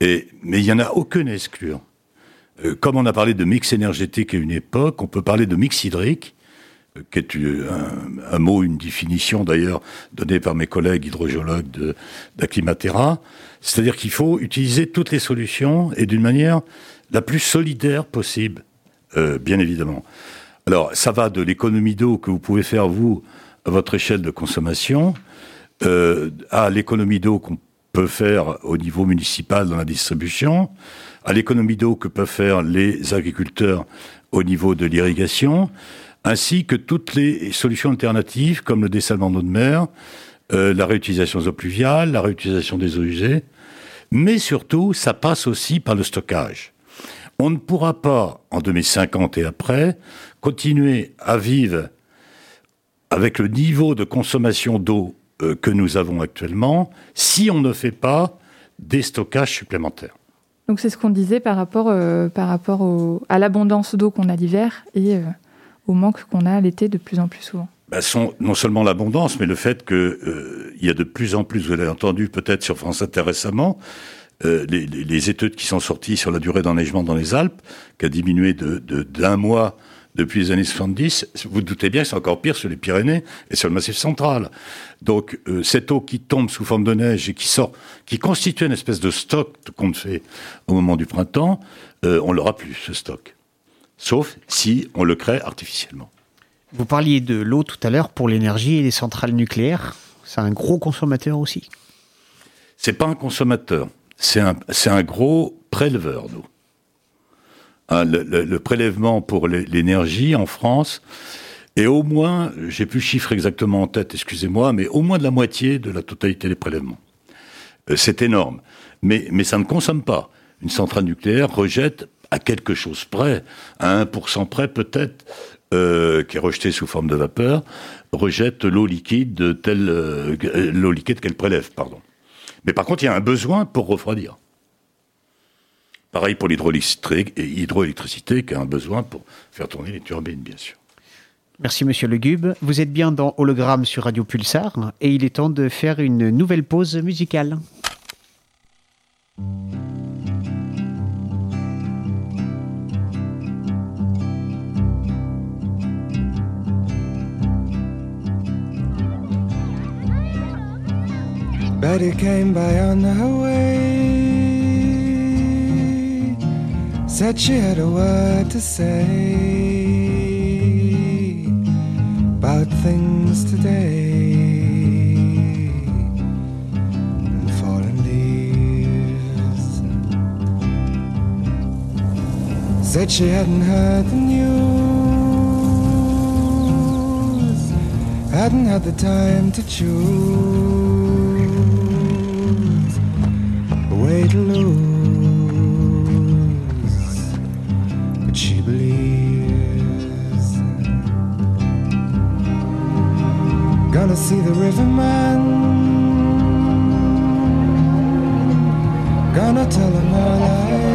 Et, mais il n'y en a aucune à exclure. Euh, comme on a parlé de mix énergétique à une époque, on peut parler de mix hydrique, euh, qui est un, mot, une définition d'ailleurs donnée par mes collègues hydrogéologues d'Acclimatera. C'est-à-dire qu'il faut utiliser toutes les solutions et d'une manière la plus solidaire possible, bien évidemment. Alors, ça va de l'économie d'eau que vous pouvez faire, vous, à votre échelle de consommation, euh, à l'économie d'eau qu'on peut faire au niveau municipal dans la distribution, à l'économie d'eau que peuvent faire les agriculteurs au niveau de l'irrigation, ainsi que toutes les solutions alternatives comme le dessalement d'eau de mer, euh, la réutilisation des eaux pluviales, la réutilisation des eaux usées, mais surtout, ça passe aussi par le stockage. On ne pourra pas, en 2050 et après, continuer à vivre avec le niveau de consommation d'eau euh, que nous avons actuellement, si on ne fait pas des stockages supplémentaires. Donc c'est ce qu'on disait par rapport, euh, par rapport au- à l'abondance d'eau qu'on a l'hiver et euh, au manque qu'on a l'été de plus en plus souvent. Bah, non seulement l'abondance, mais le fait que euh, il y a de plus en plus, vous l'avez entendu peut-être sur France Inter récemment, euh, les, études qui sont sorties sur la durée d'enneigement dans les Alpes, qui a diminué de de- d'un mois depuis les années 70. Vous vous doutez bien que c'est encore pire sur les Pyrénées et sur le Massif central. Donc euh, cette eau qui tombe sous forme de neige et qui sort, qui constitue une espèce de stock qu'on fait au moment du printemps, euh, on l'aura plus ce stock, sauf si on le crée artificiellement. Vous parliez de l'eau tout à l'heure pour l'énergie et les centrales nucléaires. C'est un gros consommateur aussi. C'est pas un consommateur, c'est un, un gros préleveur d'eau. Hein, le, prélèvement pour l'é- l'énergie en France est au moins, j'ai plus le chiffre exactement en tête, excusez-moi, mais au moins de la moitié de la totalité des prélèvements. Euh, c'est énorme. Mais, mais ça ne consomme pas. Une centrale nucléaire rejette à quelque chose près, à 1% près peut-être, euh, qui est rejetée sous forme de vapeur, rejette l'eau liquide de telle, euh, l'eau liquide qu'elle prélève, pardon. Mais par contre, il y a un besoin pour refroidir. Pareil pour l'hydroélectricité, qui a un besoin pour faire tourner les turbines, bien sûr. Merci Monsieur Legube. Vous êtes bien dans Hologramme sur Radio Pulsar et il est temps de faire une nouvelle pause musicale. Betty came by on her way. Said she had a word to say about things today. And leaves. Said she hadn't heard the news. Hadn't had the time to choose a lose. But she believes. Gonna see the riverman. Gonna tell him all I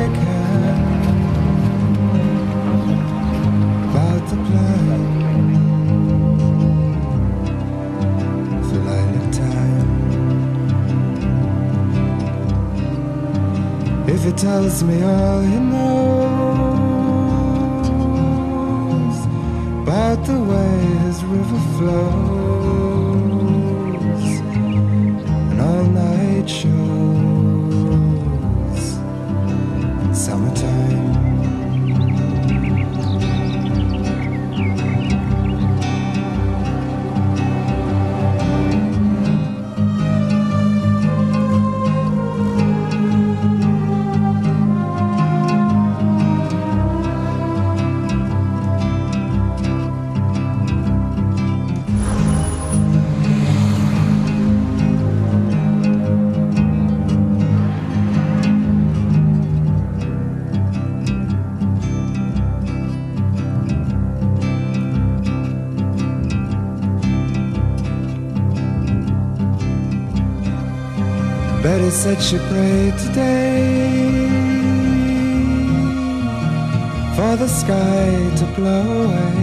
If he tells me all he knows about the way his river flows and all night Said she prayed today for the sky to blow away,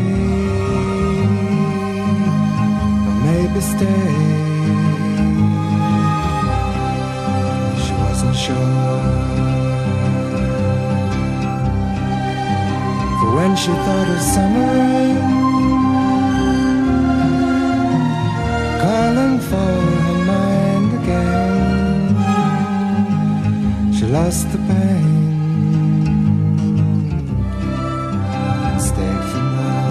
or maybe stay. She wasn't sure. For when she thought of summer The pain stayed for now.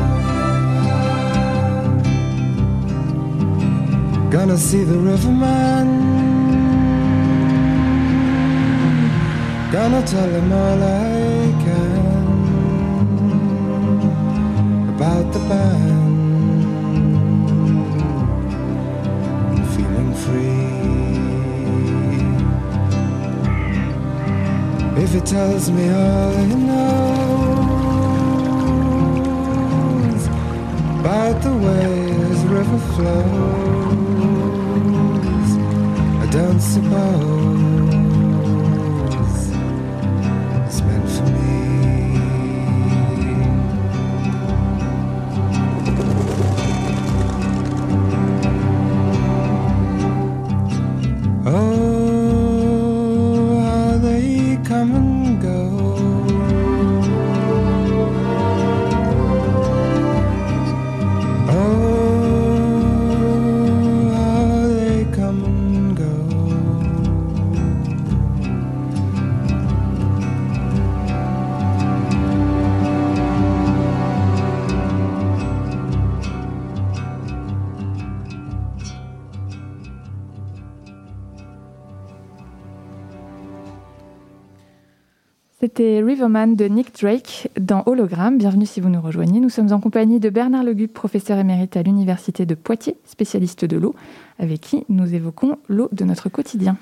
Gonna see the riverman. Gonna tell him all I can about the band. If it tells me all it knows about the way this river flows. I don't suppose Riverman de Nick Drake dans Hologramme. Bienvenue si vous nous rejoignez. Nous sommes en compagnie de Bernard Legube, professeur émérite à l'Université de Poitiers, spécialiste de l'eau, avec qui nous évoquons l'eau de notre quotidien.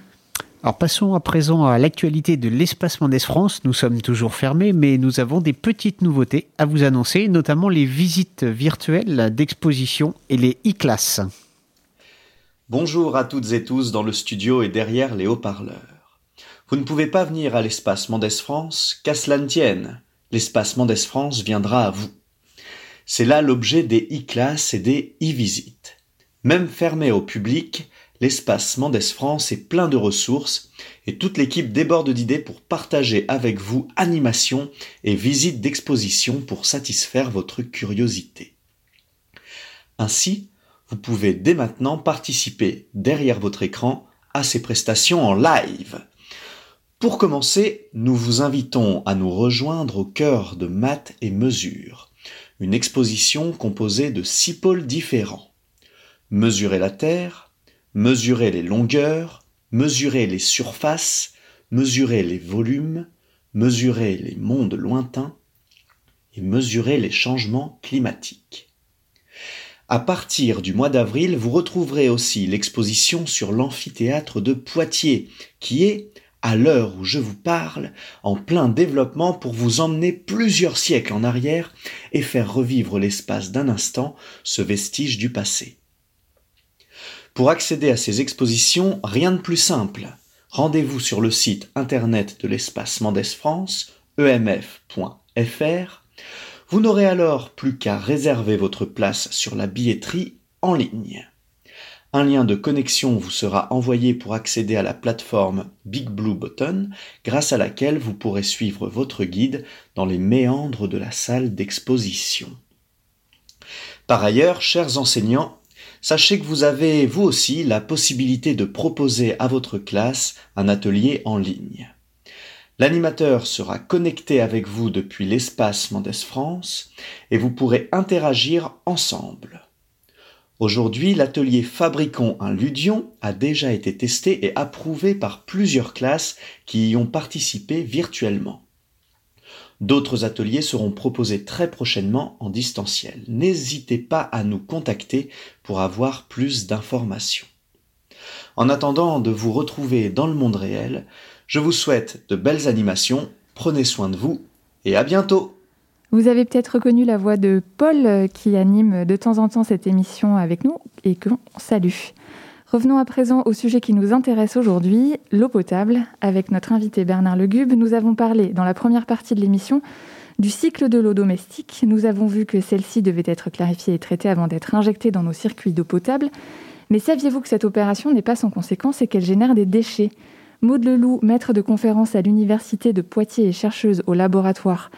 Alors passons à présent à l'actualité de l'espace Mendes France. Nous sommes toujours fermés, mais nous avons des petites nouveautés à vous annoncer, notamment les visites virtuelles d'exposition et les e-classes. Bonjour à toutes et tous dans le studio et derrière les haut-parleurs. Vous ne pouvez pas venir à l'espace Mendes France, qu'à cela ne tienne. L'espace Mendes France viendra à vous. C'est là l'objet des e-classes et des e-visites. Même fermé au public, l'espace Mendes France est plein de ressources et toute l'équipe déborde d'idées pour partager avec vous animations et visites d'exposition pour satisfaire votre curiosité. Ainsi, vous pouvez dès maintenant participer derrière votre écran à ces prestations en live. Pour commencer, nous vous invitons à nous rejoindre au cœur de Maths et Mesures, une exposition composée de six pôles différents. Mesurer la Terre, mesurer les longueurs, mesurer les surfaces, mesurer les volumes, mesurer les mondes lointains et mesurer les changements climatiques. À partir du mois d'avril, vous retrouverez aussi l'exposition sur l'amphithéâtre de Poitiers, qui est, à l'heure où je vous parle, en plein développement pour vous emmener plusieurs siècles en arrière et faire revivre l'espace d'un instant ce vestige du passé. Pour accéder à ces expositions, rien de plus simple. Rendez-vous sur le site internet de l'espace Mendes France, emf.fr. Vous n'aurez alors plus qu'à réserver votre place sur la billetterie en ligne. Un lien de connexion vous sera envoyé pour accéder à la plateforme Big Blue Button, grâce à laquelle vous pourrez suivre votre guide dans les méandres de la salle d'exposition. Par ailleurs, chers enseignants, sachez que vous avez, vous aussi, la possibilité de proposer à votre classe un atelier en ligne. L'animateur sera connecté avec vous depuis l'espace Mendes France et vous pourrez interagir ensemble. Aujourd'hui, l'atelier Fabriquons un Ludion a déjà été testé et approuvé par plusieurs classes qui y ont participé virtuellement. D'autres ateliers seront proposés très prochainement en distanciel. N'hésitez pas à nous contacter pour avoir plus d'informations. En attendant de vous retrouver dans le monde réel, je vous souhaite de belles animations, prenez soin de vous et à bientôt Vous avez peut-être reconnu la voix de Paul euh, qui anime de temps en temps cette émission avec nous et que l'on salue. Revenons à présent au sujet qui nous intéresse aujourd'hui, l'eau potable. Avec notre invité Bernard Legube, nous avons parlé dans la première partie de l'émission du cycle de l'eau domestique. Nous avons vu que celle-ci devait être clarifiée et traitée avant d'être injectée dans nos circuits d'eau potable. Mais saviez-vous que cette opération n'est pas sans conséquence et qu'elle génère des déchets? Maud Leloup, maître de conférence à l'Université de Poitiers et chercheuse au laboratoire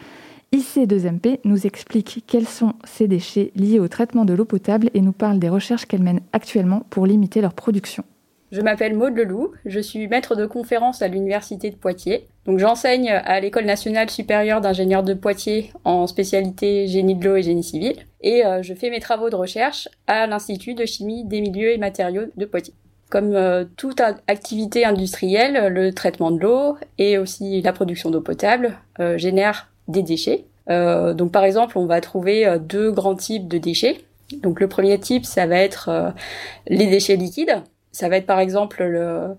IC2MP, nous explique quels sont ces déchets liés au traitement de l'eau potable et nous parle des recherches qu'elle mène actuellement pour limiter leur production. Je m'appelle Maude Leloup, je suis maître de conférence à l'Université de Poitiers. Donc j'enseigne à l'École nationale supérieure d'ingénieurs de Poitiers en spécialité génie de l'eau et génie civil. Et euh, je fais mes travaux de recherche à l'Institut de chimie des milieux et matériaux de Poitiers. Comme euh, toute activité industrielle, le traitement de l'eau et aussi la production d'eau potable euh, génèrent des déchets. Euh, donc par exemple, on va trouver deux grands types de déchets. Donc le premier type, ça va être les déchets liquides. Ça va être par exemple le,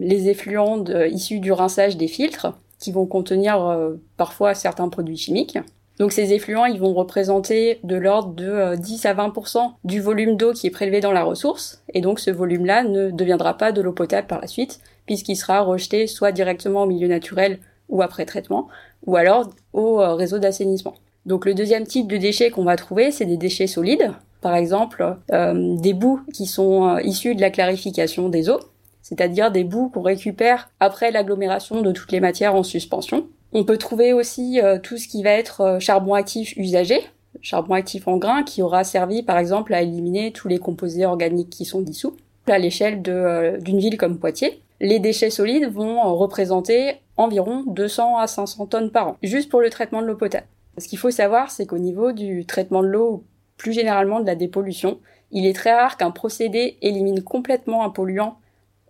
les effluents issus du rinçage des filtres qui vont contenir parfois certains produits chimiques. Donc ces effluents, ils vont représenter de l'ordre de 10 à 20% du volume d'eau qui est prélevé dans la ressource, et donc ce volume-là ne deviendra pas de l'eau potable par la suite, puisqu'il sera rejeté soit directement au milieu naturel ou après traitement, ou alors au réseau d'assainissement. Donc le deuxième type de déchets qu'on va trouver, c'est des déchets solides, par exemple euh, des boues qui sont euh, issus de la clarification des eaux, c'est-à-dire des boues qu'on récupère après l'agglomération de toutes les matières en suspension. On peut trouver aussi euh, tout ce qui va être euh, charbon actif usagé, charbon actif en grain qui aura servi par exemple à éliminer tous les composés organiques qui sont dissous. À l'échelle euh, d'une ville comme Poitiers, les déchets solides vont représenter environ 200 à 500 tonnes par an, juste pour le traitement de l'eau potable. Ce qu'il faut savoir, c'est qu'au niveau du traitement de l'eau, plus généralement de la dépollution, il est très rare qu'un procédé élimine complètement un polluant.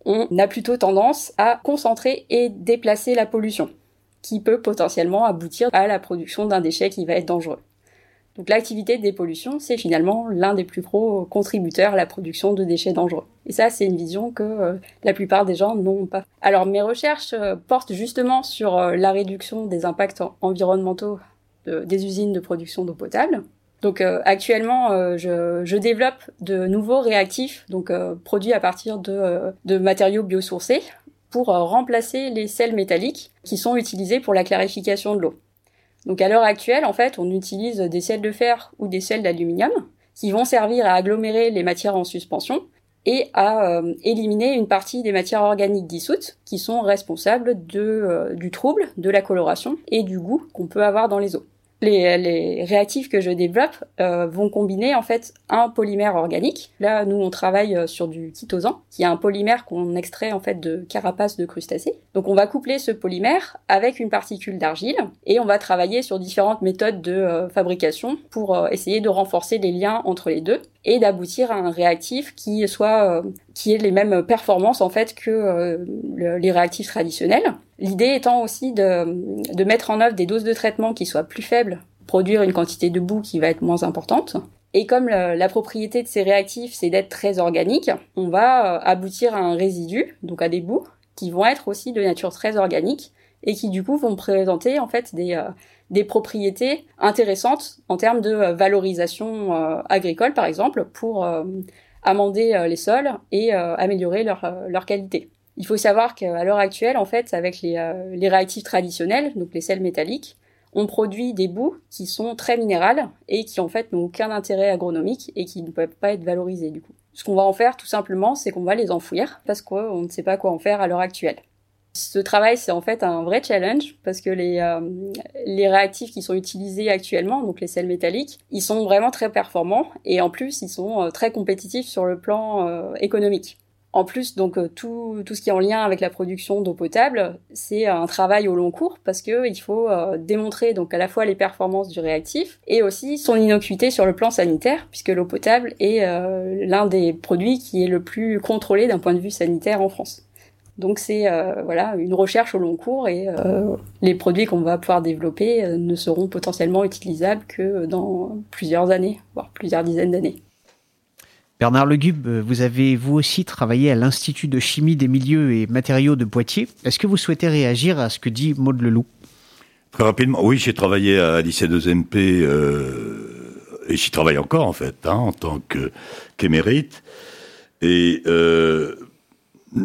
On a plutôt tendance à concentrer et déplacer la pollution qui peut potentiellement aboutir à la production d'un déchet qui va être dangereux. Donc l'activité de dépollution, c'est finalement l'un des plus gros contributeurs à la production de déchets dangereux. Et ça, c'est une vision que euh, la plupart des gens n'ont pas. Alors mes recherches euh, portent justement sur euh, la réduction des impacts environnementaux des usines de production d'eau potable. Donc actuellement, je, développe de nouveaux réactifs, donc produits à partir de, matériaux biosourcés, pour remplacer les sels métalliques qui sont utilisés pour la clarification de l'eau. Donc à l'heure actuelle, en fait, on utilise des sels de fer ou des sels d'aluminium qui vont servir à agglomérer les matières en suspension et à euh, éliminer une partie des matières organiques dissoutes qui sont responsables euh, du trouble, de la coloration et du goût qu'on peut avoir dans les eaux. Les, réactifs que je développe euh, vont combiner en fait un polymère organique. Là, nous on travaille euh, sur du chitosan, qui est un polymère qu'on extrait en fait de carapaces de crustacés. Donc on va coupler ce polymère avec une particule d'argile et on va travailler sur différentes méthodes de euh, fabrication pour essayer de renforcer les liens entre les deux et d'aboutir à un réactif qui soit qui ait les mêmes performances en fait que les réactifs traditionnels. L'idée étant aussi de, de mettre en œuvre des doses de traitement qui soient plus faibles, produire une quantité de boue qui va être moins importante. Et comme la propriété de ces réactifs, c'est d'être très organique, on va euh, aboutir à un résidu, donc à des boues, qui vont être aussi de nature très organique et qui du coup vont présenter en fait des, euh, des propriétés intéressantes en termes de euh, valorisation agricole par exemple pour amender les sols et améliorer leur, leur qualité. Il faut savoir qu'à l'heure actuelle, en fait, avec les, euh, les, réactifs traditionnels, donc les sels métalliques, on produit des boues qui sont très minérales et qui en fait n'ont aucun intérêt agronomique et qui ne peuvent pas être valorisées du coup. Ce qu'on va en faire tout simplement, c'est qu'on va les enfouir parce qu'on ne sait pas quoi en faire à l'heure actuelle. Ce travail, c'est en fait un vrai challenge parce que les, euh, réactifs qui sont utilisés actuellement, donc les sels métalliques, ils sont vraiment très performants et en plus, ils sont euh, très compétitifs sur le plan économique. En plus, donc euh, tout, ce qui est en lien avec la production d'eau potable, c'est un travail au long cours parce que il faut euh, démontrer à la fois les performances du réactif et aussi son innocuité sur le plan sanitaire, puisque l'eau potable est euh, l'un des produits qui est le plus contrôlé d'un point de vue sanitaire en France. Donc c'est voilà une recherche au long cours et les produits qu'on va pouvoir développer ne seront potentiellement utilisables que dans plusieurs années, voire plusieurs dizaines d'années. Bernard Legube, vous avez vous aussi travaillé à l'Institut de chimie des milieux et matériaux de Poitiers. Est-ce que vous souhaitez réagir à ce que dit Maud Leloup? Très rapidement, oui, j'ai travaillé à lycée 2MP euh, et j'y travaille encore en fait, hein, en tant qu'émérite. et euh,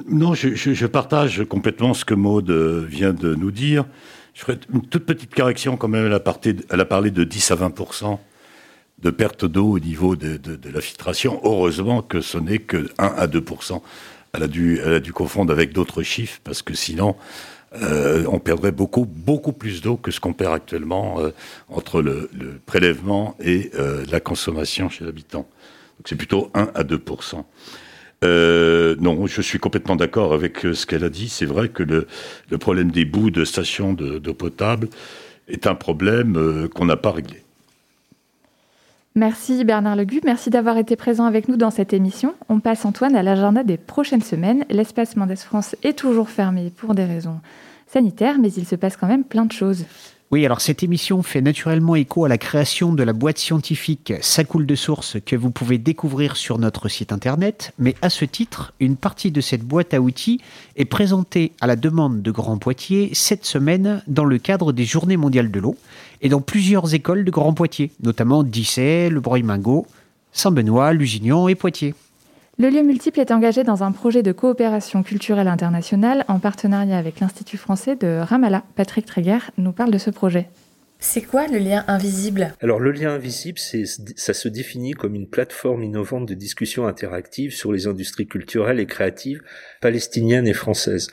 non, je, partage complètement ce que Maud vient de nous dire. Je ferai une toute petite correction quand même. Elle a, parlé de 10 à 20% de perte d'eau au niveau de, la filtration. Heureusement que ce n'est que 1 à 2% elle a, dû, elle a dû confondre avec d'autres chiffres, parce que sinon, euh, on perdrait beaucoup, beaucoup plus d'eau que ce qu'on perd actuellement euh, entre le, prélèvement et euh, la consommation chez l'habitant. C'est plutôt 1 à 2 non, je suis complètement d'accord avec ce qu'elle a dit. C'est vrai que le, problème des bouts de stations d'eau potable est un problème qu'on n'a pas réglé. Merci Bernard Legu, merci d'avoir été présent avec nous dans cette émission. On passe Antoine à l'agenda des prochaines semaines. L'espace Mendes France est toujours fermé pour des raisons sanitaires, mais il se passe quand même plein de choses. Oui, alors cette émission fait naturellement écho à la création de la boîte scientifique Ça coule de source que vous pouvez découvrir sur notre site internet, mais à ce titre, une partie de cette boîte à outils est présentée à la demande de Grand Poitiers cette semaine dans le cadre des Journées mondiales de l'eau et dans plusieurs écoles de Grand Poitiers, notamment Dissay, Le Breuil-Mingot, Saint-Benoît, Lusignan et Poitiers. Le lieu multiple est engagé dans un projet de coopération culturelle internationale en partenariat avec l'Institut français de Ramallah. Patrick Tréguer nous parle de ce projet. C'est quoi le lien invisible? Alors le lien invisible, ça se définit comme une plateforme innovante de discussion interactive sur les industries culturelles et créatives palestiniennes et françaises.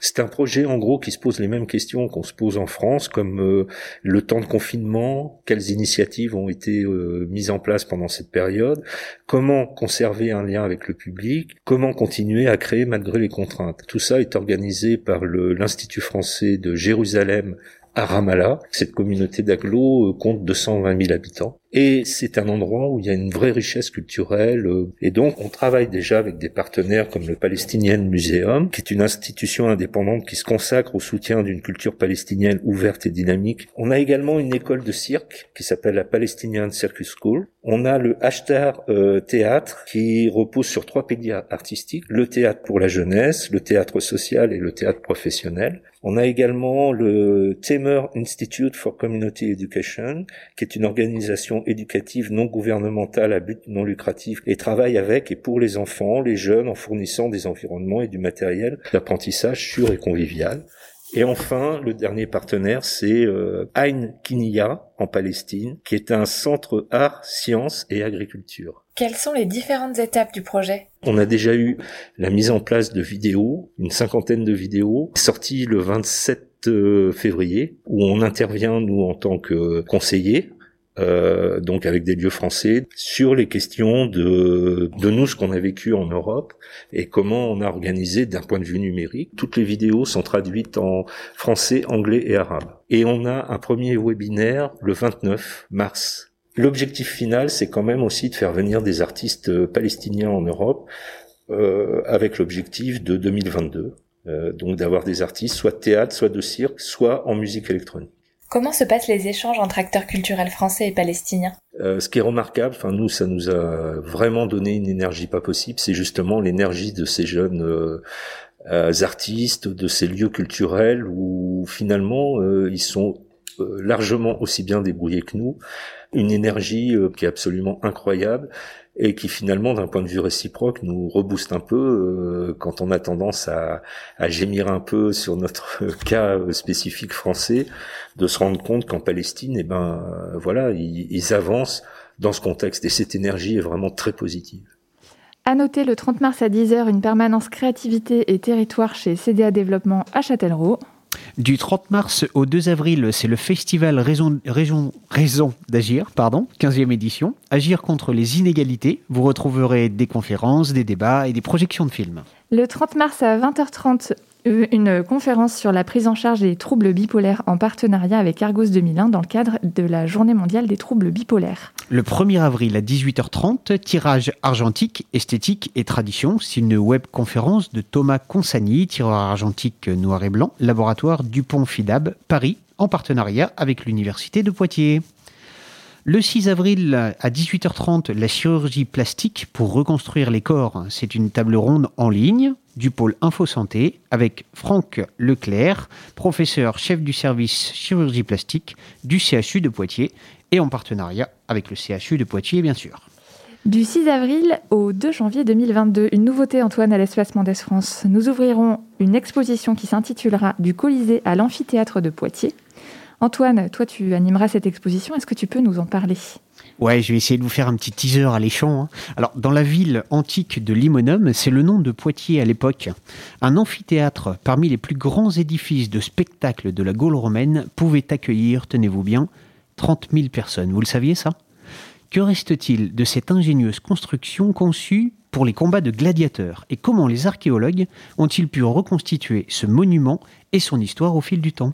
C'est un projet en gros qui se pose les mêmes questions qu'on se pose en France, comme euh, le temps de confinement, quelles initiatives ont été euh, mises en place pendant cette période, comment conserver un lien avec le public, comment continuer à créer malgré les contraintes. Tout ça est organisé par l'Institut français de Jérusalem à Ramallah. Cette communauté d'agglo euh, compte 220 000 habitants. Et c'est un endroit où il y a une vraie richesse culturelle. euh, Et donc, on travaille déjà avec des partenaires comme le Palestinian Museum, qui est une institution indépendante qui se consacre au soutien d'une culture palestinienne ouverte et dynamique. On a également une école de cirque qui s'appelle la Palestinian Circus School. On a le Ashtar euh, Théâtre qui repose sur trois piliers artistiques. Le théâtre pour la jeunesse, le théâtre social et le théâtre professionnel. On a également le Tamer Institute for Community Education, qui est une organisation éducative non gouvernementale à but non lucratif et travaille avec et pour les enfants, les jeunes en fournissant des environnements et du matériel d'apprentissage sûr et convivial. Et enfin, le dernier partenaire, c'est euh, Ain Kinia en Palestine, qui est un centre art, sciences et agriculture. Quelles sont les différentes étapes du projet? On a déjà eu la mise en place de vidéos, une cinquantaine de vidéos, sorties le 27 euh, février, où on intervient, nous, en tant que conseillers, euh, donc avec des lieux français, sur les questions de, de nous, ce qu'on a vécu en Europe, et comment on a organisé d'un point de vue numérique. Toutes les vidéos sont traduites en français, anglais et arabe. Et on a un premier webinaire le 29 mars. L'objectif final, c'est quand même aussi de faire venir des artistes euh, palestiniens en Europe, euh, avec l'objectif de 2022. Euh, donc d'avoir des artistes soit de théâtre, soit de cirque, soit en musique électronique. Comment se passent les échanges entre acteurs culturels français et palestiniens? Euh, ce qui est remarquable, enfin nous, ça nous a vraiment donné une énergie pas possible. C'est justement l'énergie de ces jeunes euh, euh, artistes, de ces lieux culturels où finalement euh, ils sont largement aussi bien débrouillés que nous. Une énergie euh, qui est absolument incroyable et qui finalement, d'un point de vue réciproque, nous rebooste un peu euh, quand on a tendance à, gémir un peu sur notre cas spécifique français, de se rendre compte qu'en Palestine, eh ben euh, voilà, ils, ils avancent dans ce contexte et cette énergie est vraiment très positive. À noter le 30 mars à 10h, une permanence créativité et territoire chez CDA Développement à Châtellerault. Du 30 mars au 2 avril, c'est le festival Raison, d'agir, pardon, 15e édition. Agir contre les inégalités. Vous retrouverez des conférences, des débats et des projections de films. Le 30 mars à 20h30, euh, une conférence sur la prise en charge des troubles bipolaires en partenariat avec Argos 2001 dans le cadre de la Journée mondiale des troubles bipolaires. Le 1er avril à 18h30, tirage argentique, esthétique et tradition. C'est une web conférence de Thomas Consani, tireur argentique noir et blanc, laboratoire Dupont Fidab, Paris, en partenariat avec l'Université de Poitiers. Le 6 avril à 18h30, la chirurgie plastique pour reconstruire les corps. C'est une table ronde en ligne du pôle Info Santé avec Franck Leclerc, professeur chef du service chirurgie plastique du CHU de Poitiers et en partenariat avec le CHU de Poitiers, bien sûr. Du 6 avril au 2 janvier 2022, une nouveauté Antoine à l'espace Mendès France. Nous ouvrirons une exposition qui s'intitulera Du Colisée à l'amphithéâtre de Poitiers. Antoine, toi tu animeras cette exposition, est-ce que tu peux nous en parler? Ouais, je vais essayer de vous faire un petit teaser alléchant. hein. Alors, dans la ville antique de Limonum, c'est le nom de Poitiers à l'époque. Un amphithéâtre, parmi les plus grands édifices de spectacle de la Gaule romaine, pouvait accueillir, tenez-vous bien, 30 000 personnes. Vous le saviez ça? Que reste-t-il de cette ingénieuse construction conçue pour les combats de gladiateurs? Et comment les archéologues ont-ils pu reconstituer ce monument et son histoire au fil du temps?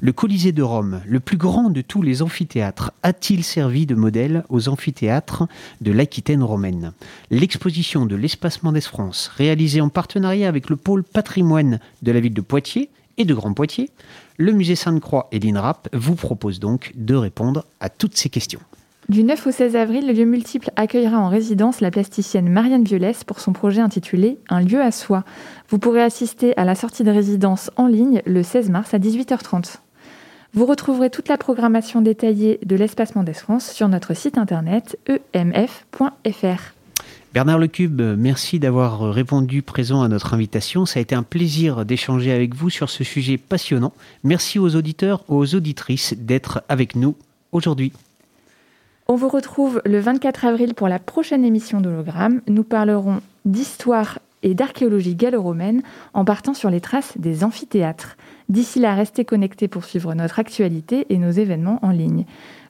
Le Colisée de Rome, le plus grand de tous les amphithéâtres, a-t-il servi de modèle aux amphithéâtres de l'Aquitaine romaine? L'exposition de l'Espace Mendès France, réalisée en partenariat avec le pôle patrimoine de la ville de Poitiers et de Grand Poitiers, le musée Sainte-Croix et l'INRAP vous proposent donc de répondre à toutes ces questions. Du 9 au 16 avril, le lieu multiple accueillera en résidence la plasticienne Marianne Violès pour son projet intitulé Un lieu à soi. Vous pourrez assister à la sortie de résidence en ligne le 16 mars à 18h30. Vous retrouverez toute la programmation détaillée de l'Espace Mendès France sur notre site internet emf.fr. Bernard Lecube, merci d'avoir répondu présent à notre invitation. Ça a été un plaisir d'échanger avec vous sur ce sujet passionnant. Merci aux auditeurs, aux auditrices d'être avec nous aujourd'hui. On vous retrouve le 24 avril pour la prochaine émission d'Hologramme. Nous parlerons d'histoire et d'archéologie gallo-romaine en partant sur les traces des amphithéâtres. D'ici là, restez connectés pour suivre notre actualité et nos événements en ligne.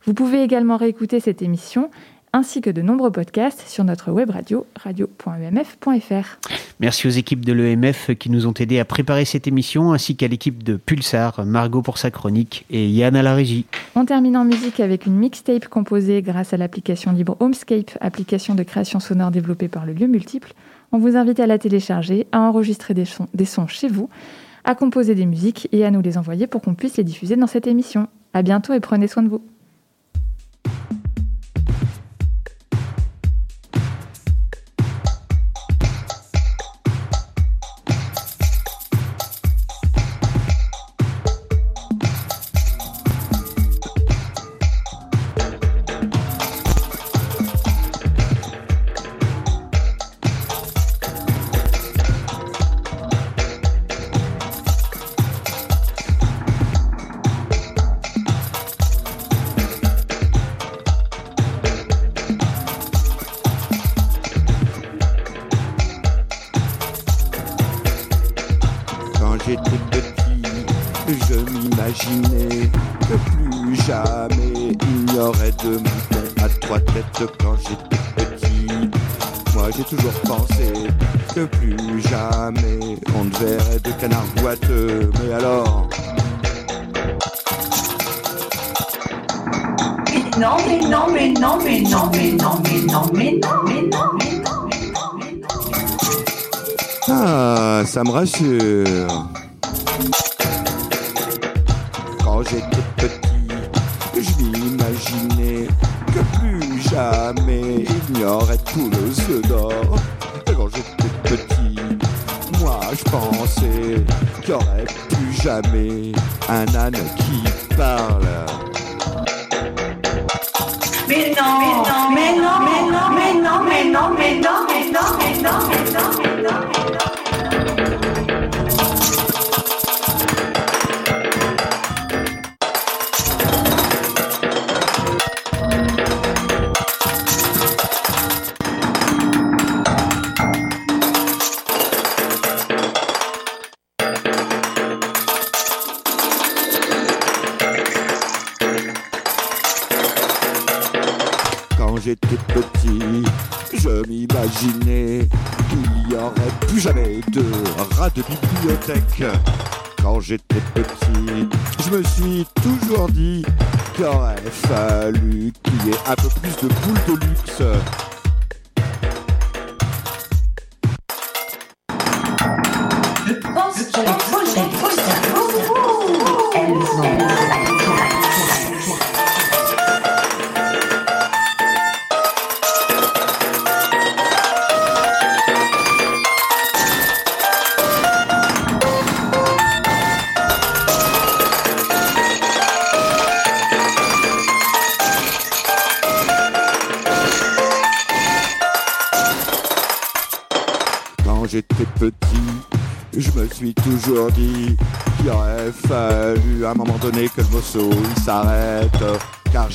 Vous pouvez également réécouter cette émission ainsi que de nombreux podcasts sur notre web radio radio.emf.fr. Merci aux équipes de l'EMF qui nous ont aidés à préparer cette émission, ainsi qu'à l'équipe de Pulsar, Margot pour sa chronique et Yann à la régie. On termine en musique avec une mixtape composée grâce à l'application libre Homescape, application de création sonore développée par le lieu multiple. On vous invite à la télécharger, à enregistrer des sons, des sons chez vous, à composer des musiques et à nous les envoyer pour qu'on puisse les diffuser dans cette émission. À bientôt et prenez soin de vous. Ça me rassure.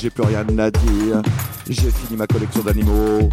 J'ai plus rien à dire, j'ai fini ma collection d'animaux.